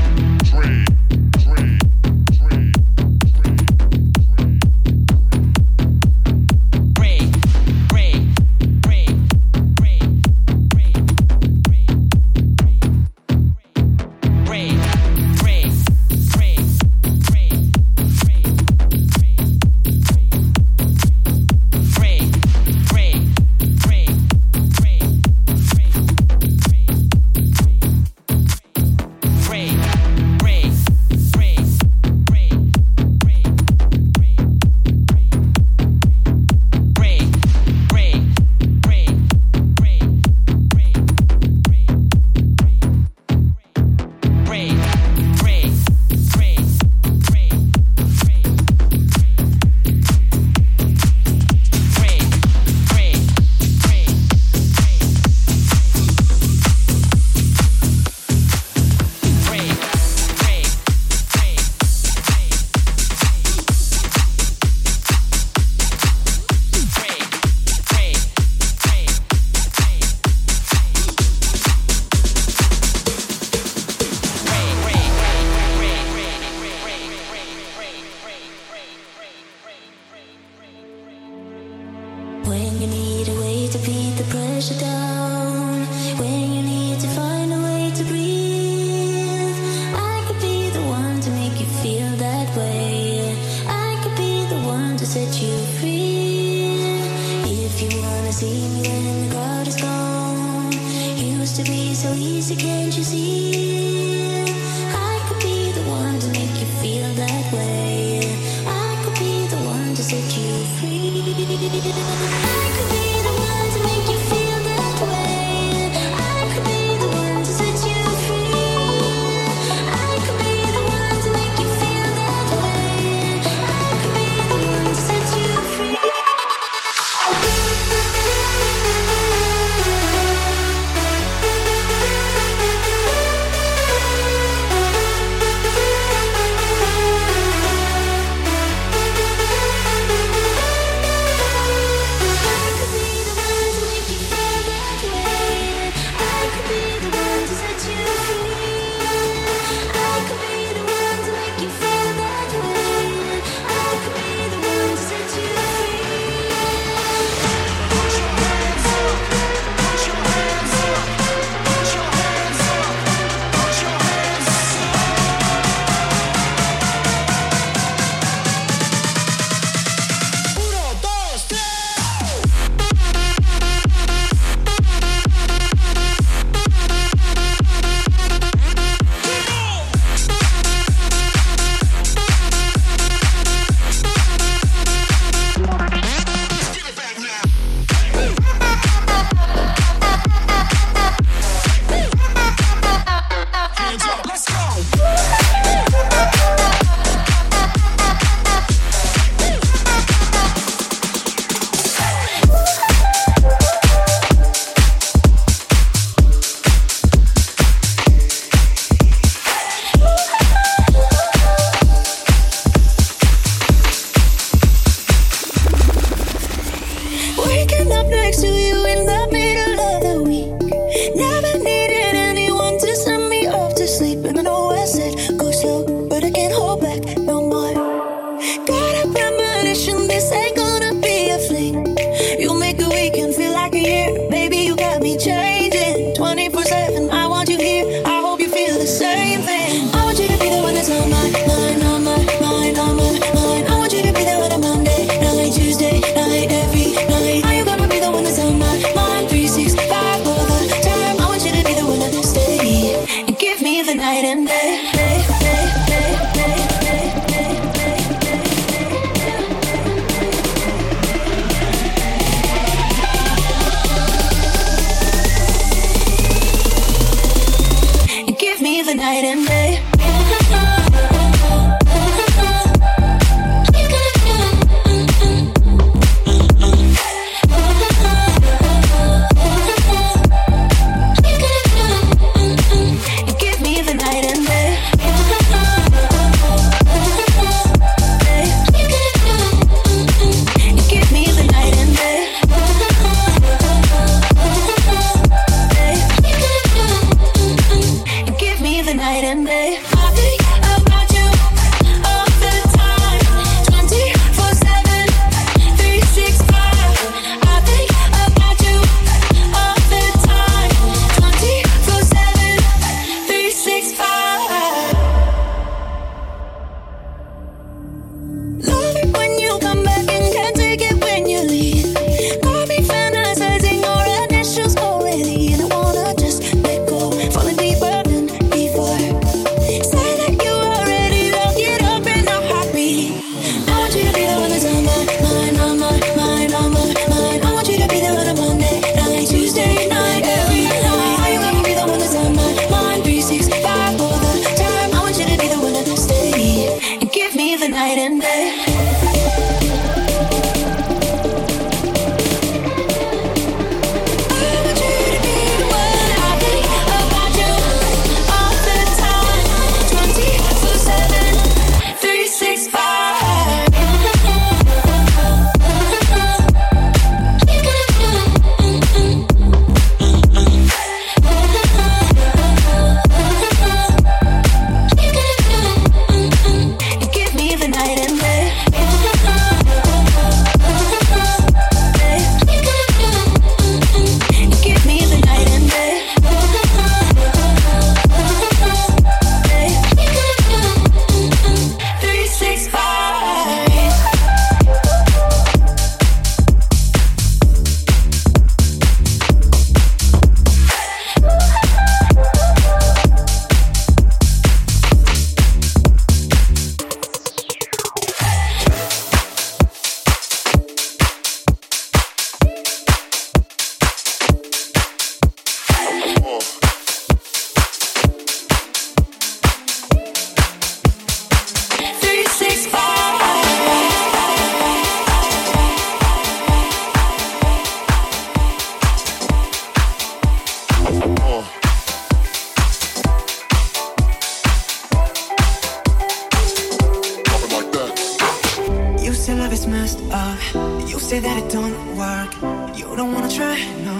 don't work, you don't wanna try, no.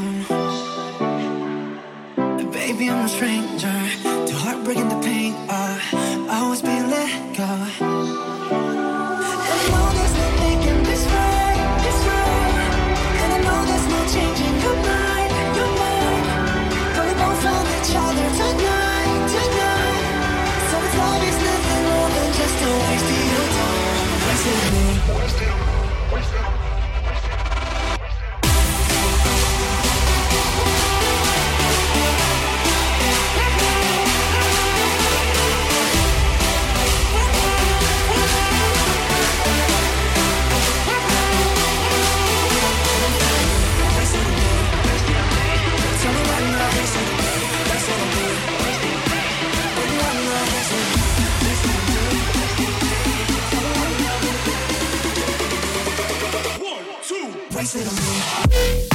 Baby, I'm a stranger to heartbreaking the pain. Uh, I always be let go. Sit on me.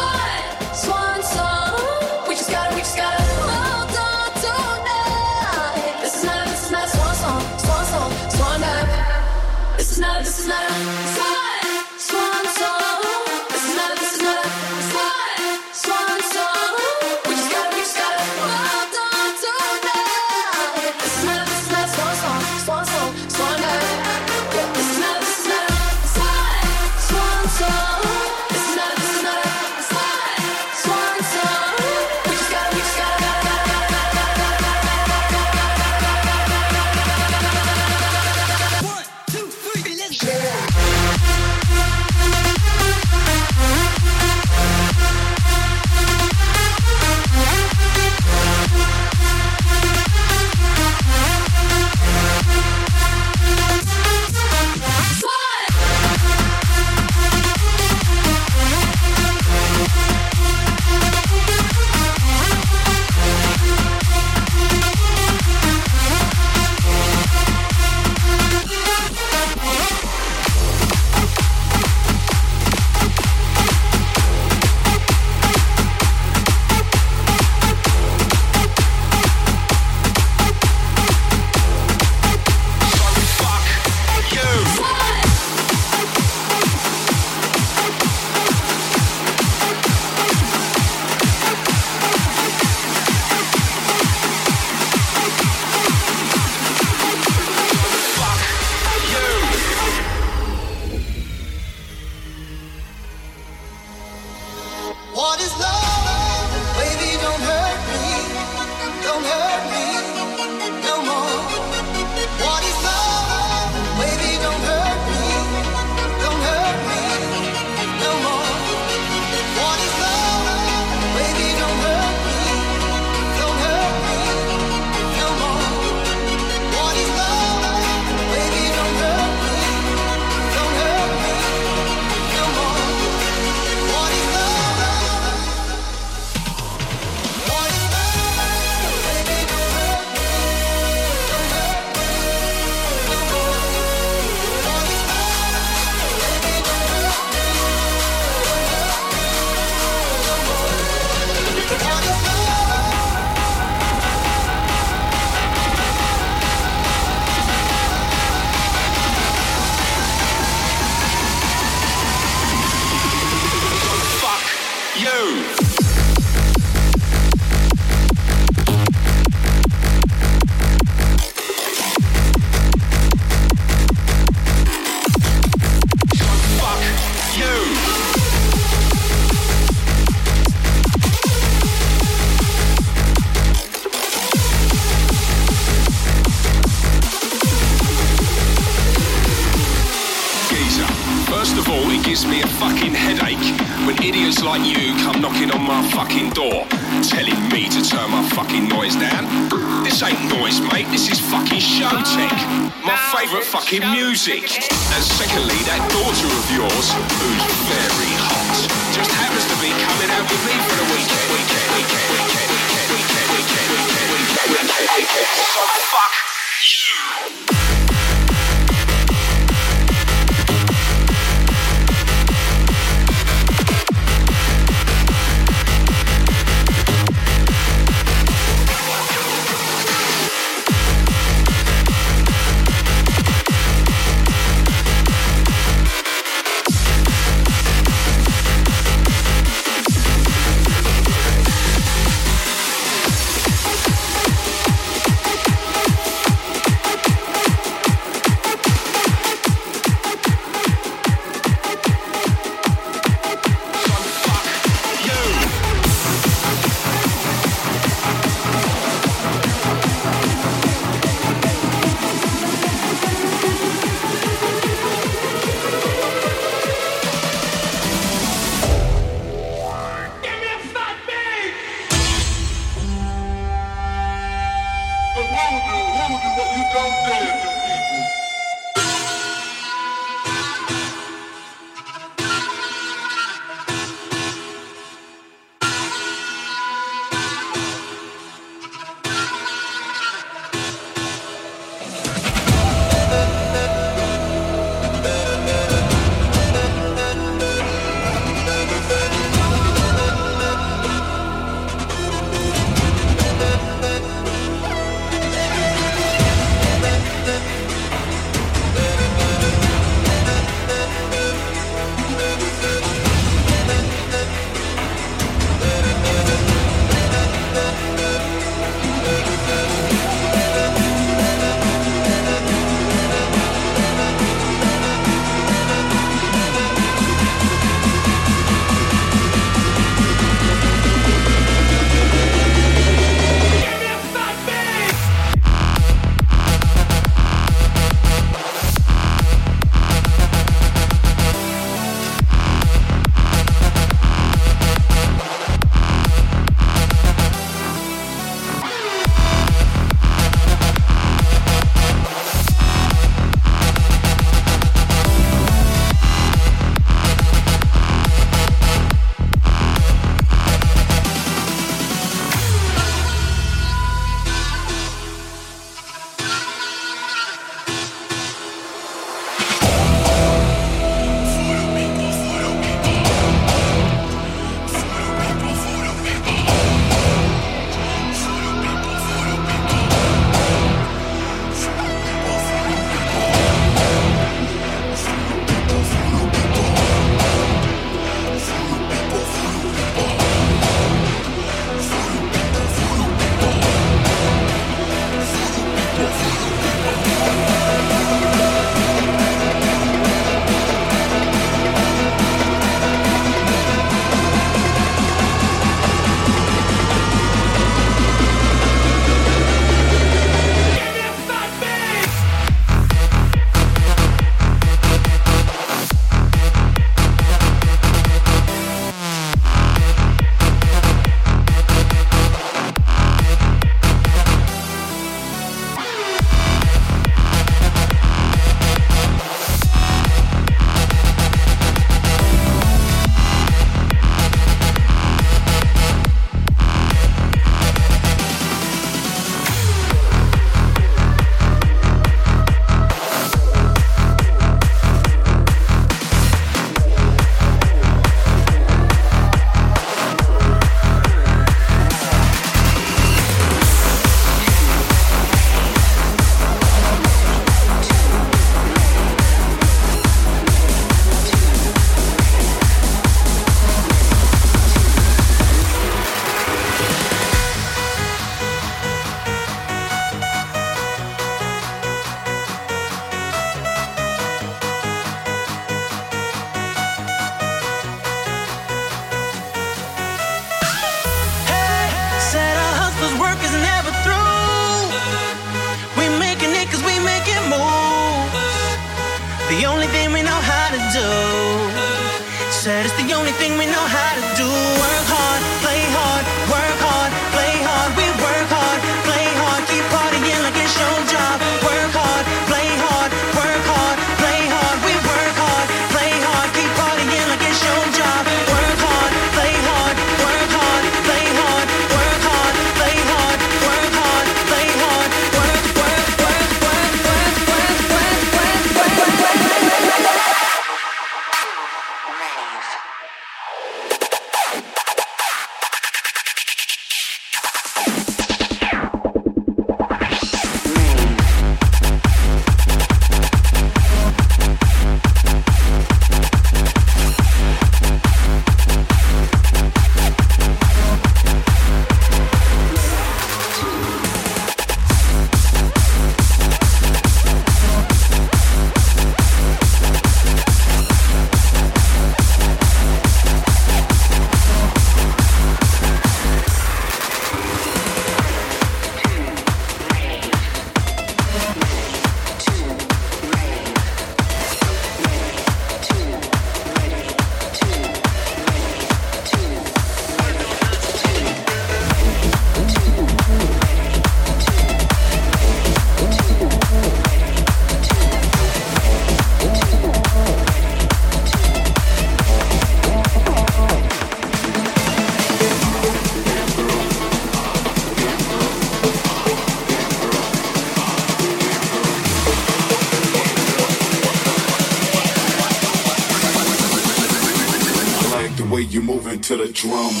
Drum.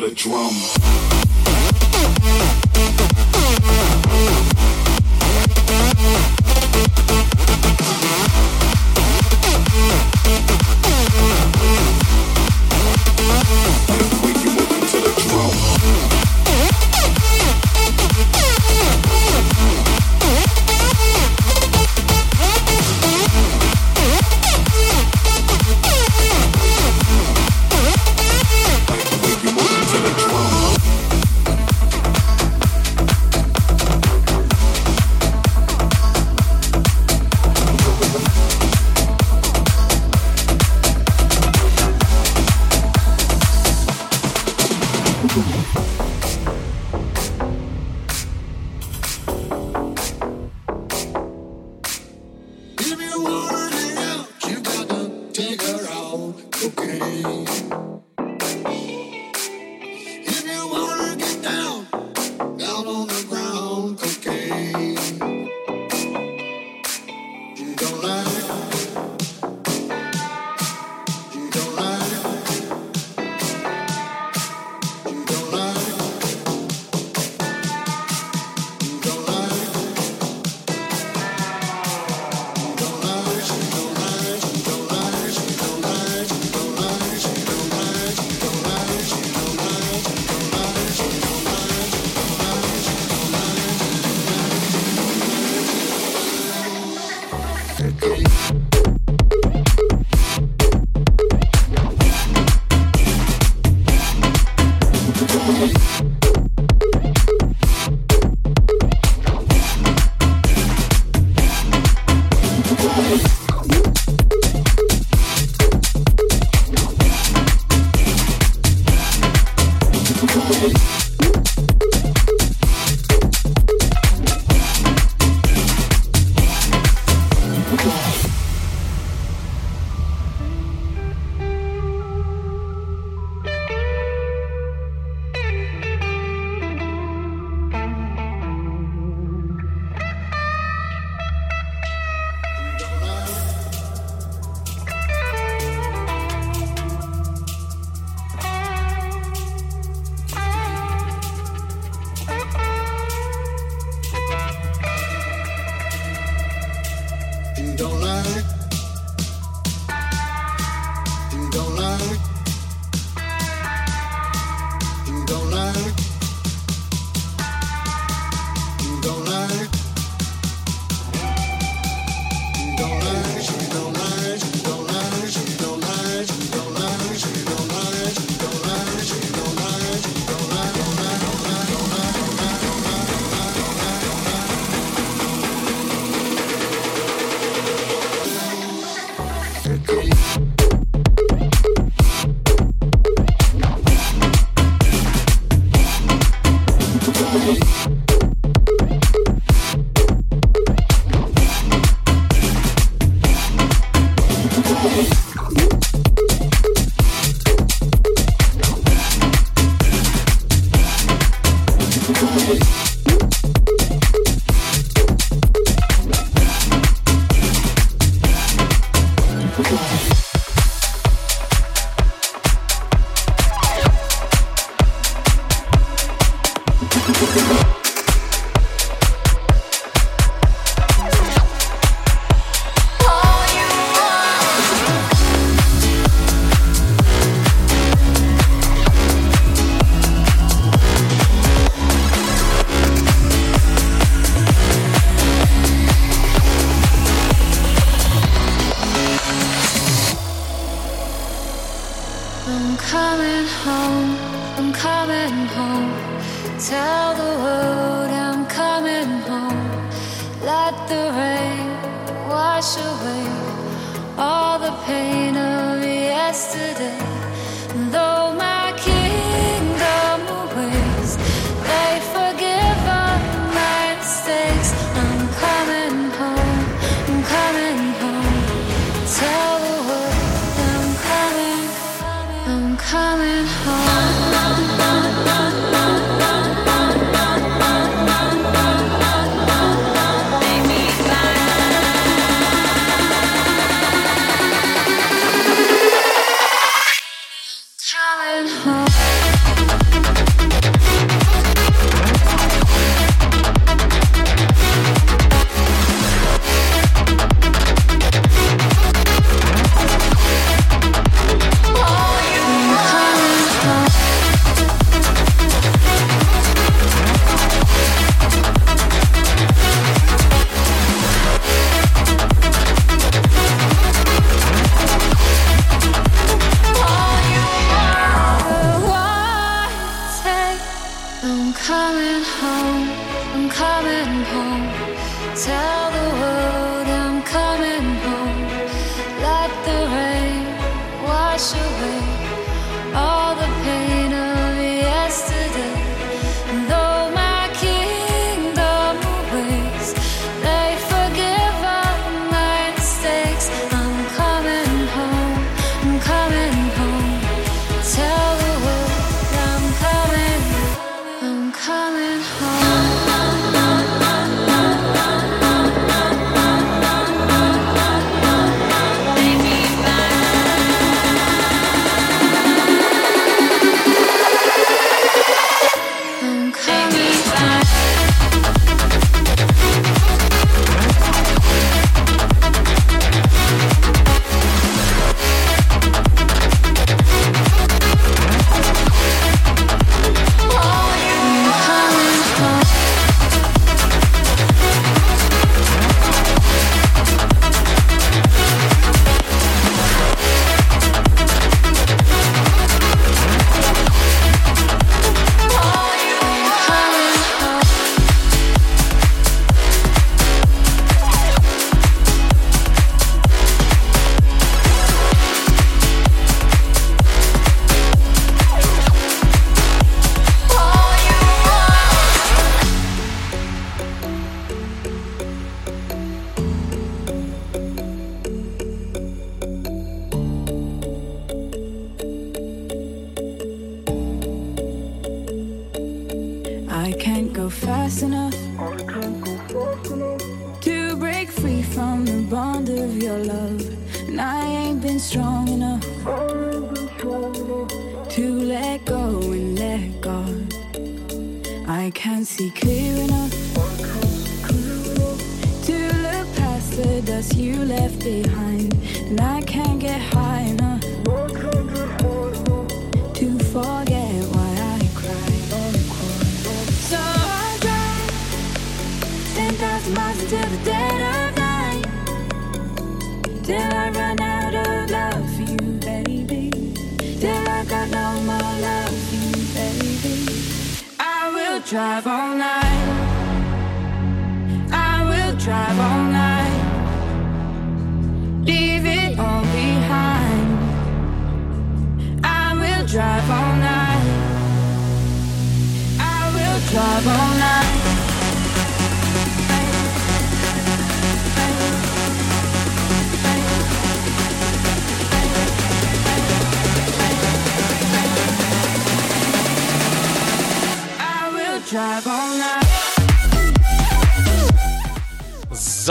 The drum.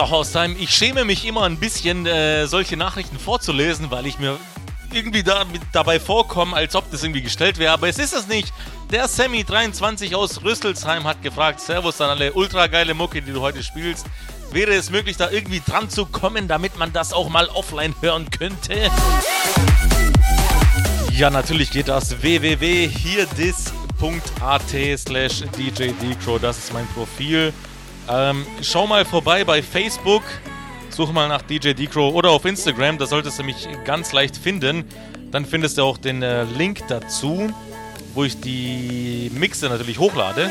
Haustime, ich schäme mich immer ein bisschen, äh, solche Nachrichten vorzulesen, weil ich mir irgendwie da, dabei vorkomme, als ob das irgendwie gestellt wäre. Aber es ist es nicht. Der Sammy23 aus Rüsselsheim hat gefragt: Servus an alle ultra geile Mucke, die du heute spielst. Wäre es möglich, da irgendwie dran zu kommen, damit man das auch mal offline hören könnte? Ja, natürlich geht das. www.hierdis.at slash djdcrow. Das ist mein Profil. Ähm, schau mal vorbei bei Facebook. Such mal nach DJ Decrow oder auf Instagram. Da solltest du mich ganz leicht finden. Dann findest du auch den äh, Link dazu, wo ich die Mixe natürlich hochlade.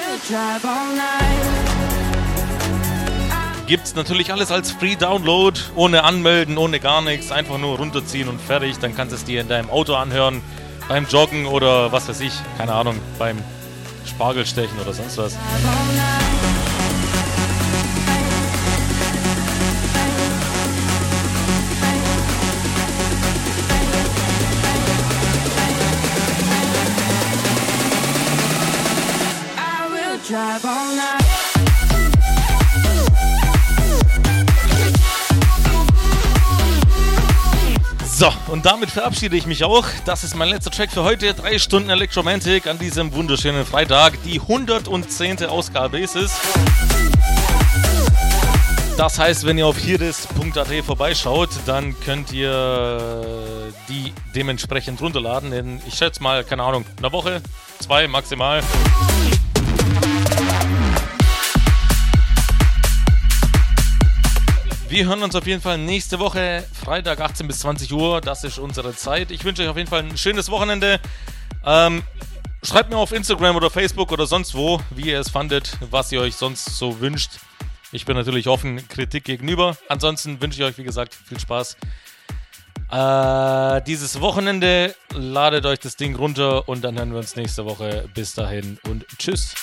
Gibt's natürlich alles als Free Download, ohne Anmelden, ohne gar nichts. Einfach nur runterziehen und fertig. Dann kannst du es dir in deinem Auto anhören, beim Joggen oder was weiß ich, keine Ahnung, beim Spargelstechen oder sonst was. So, und damit verabschiede ich mich auch. Das ist mein letzter Track für heute. Drei Stunden Electromantic an diesem wunderschönen Freitag. Die 110. Ausgabe ist es. Das heißt, wenn ihr auf hierdis.at vorbeischaut, dann könnt ihr die dementsprechend runterladen. In, ich schätze mal, keine Ahnung, einer Woche, zwei maximal. Wir hören uns auf jeden Fall nächste Woche, Freitag 18 bis 20 Uhr. Das ist unsere Zeit. Ich wünsche euch auf jeden Fall ein schönes Wochenende. Ähm, schreibt mir auf Instagram oder Facebook oder sonst wo, wie ihr es fandet, was ihr euch sonst so wünscht. Ich bin natürlich offen Kritik gegenüber. Ansonsten wünsche ich euch, wie gesagt, viel Spaß. Äh, dieses Wochenende ladet euch das Ding runter und dann hören wir uns nächste Woche. Bis dahin und tschüss.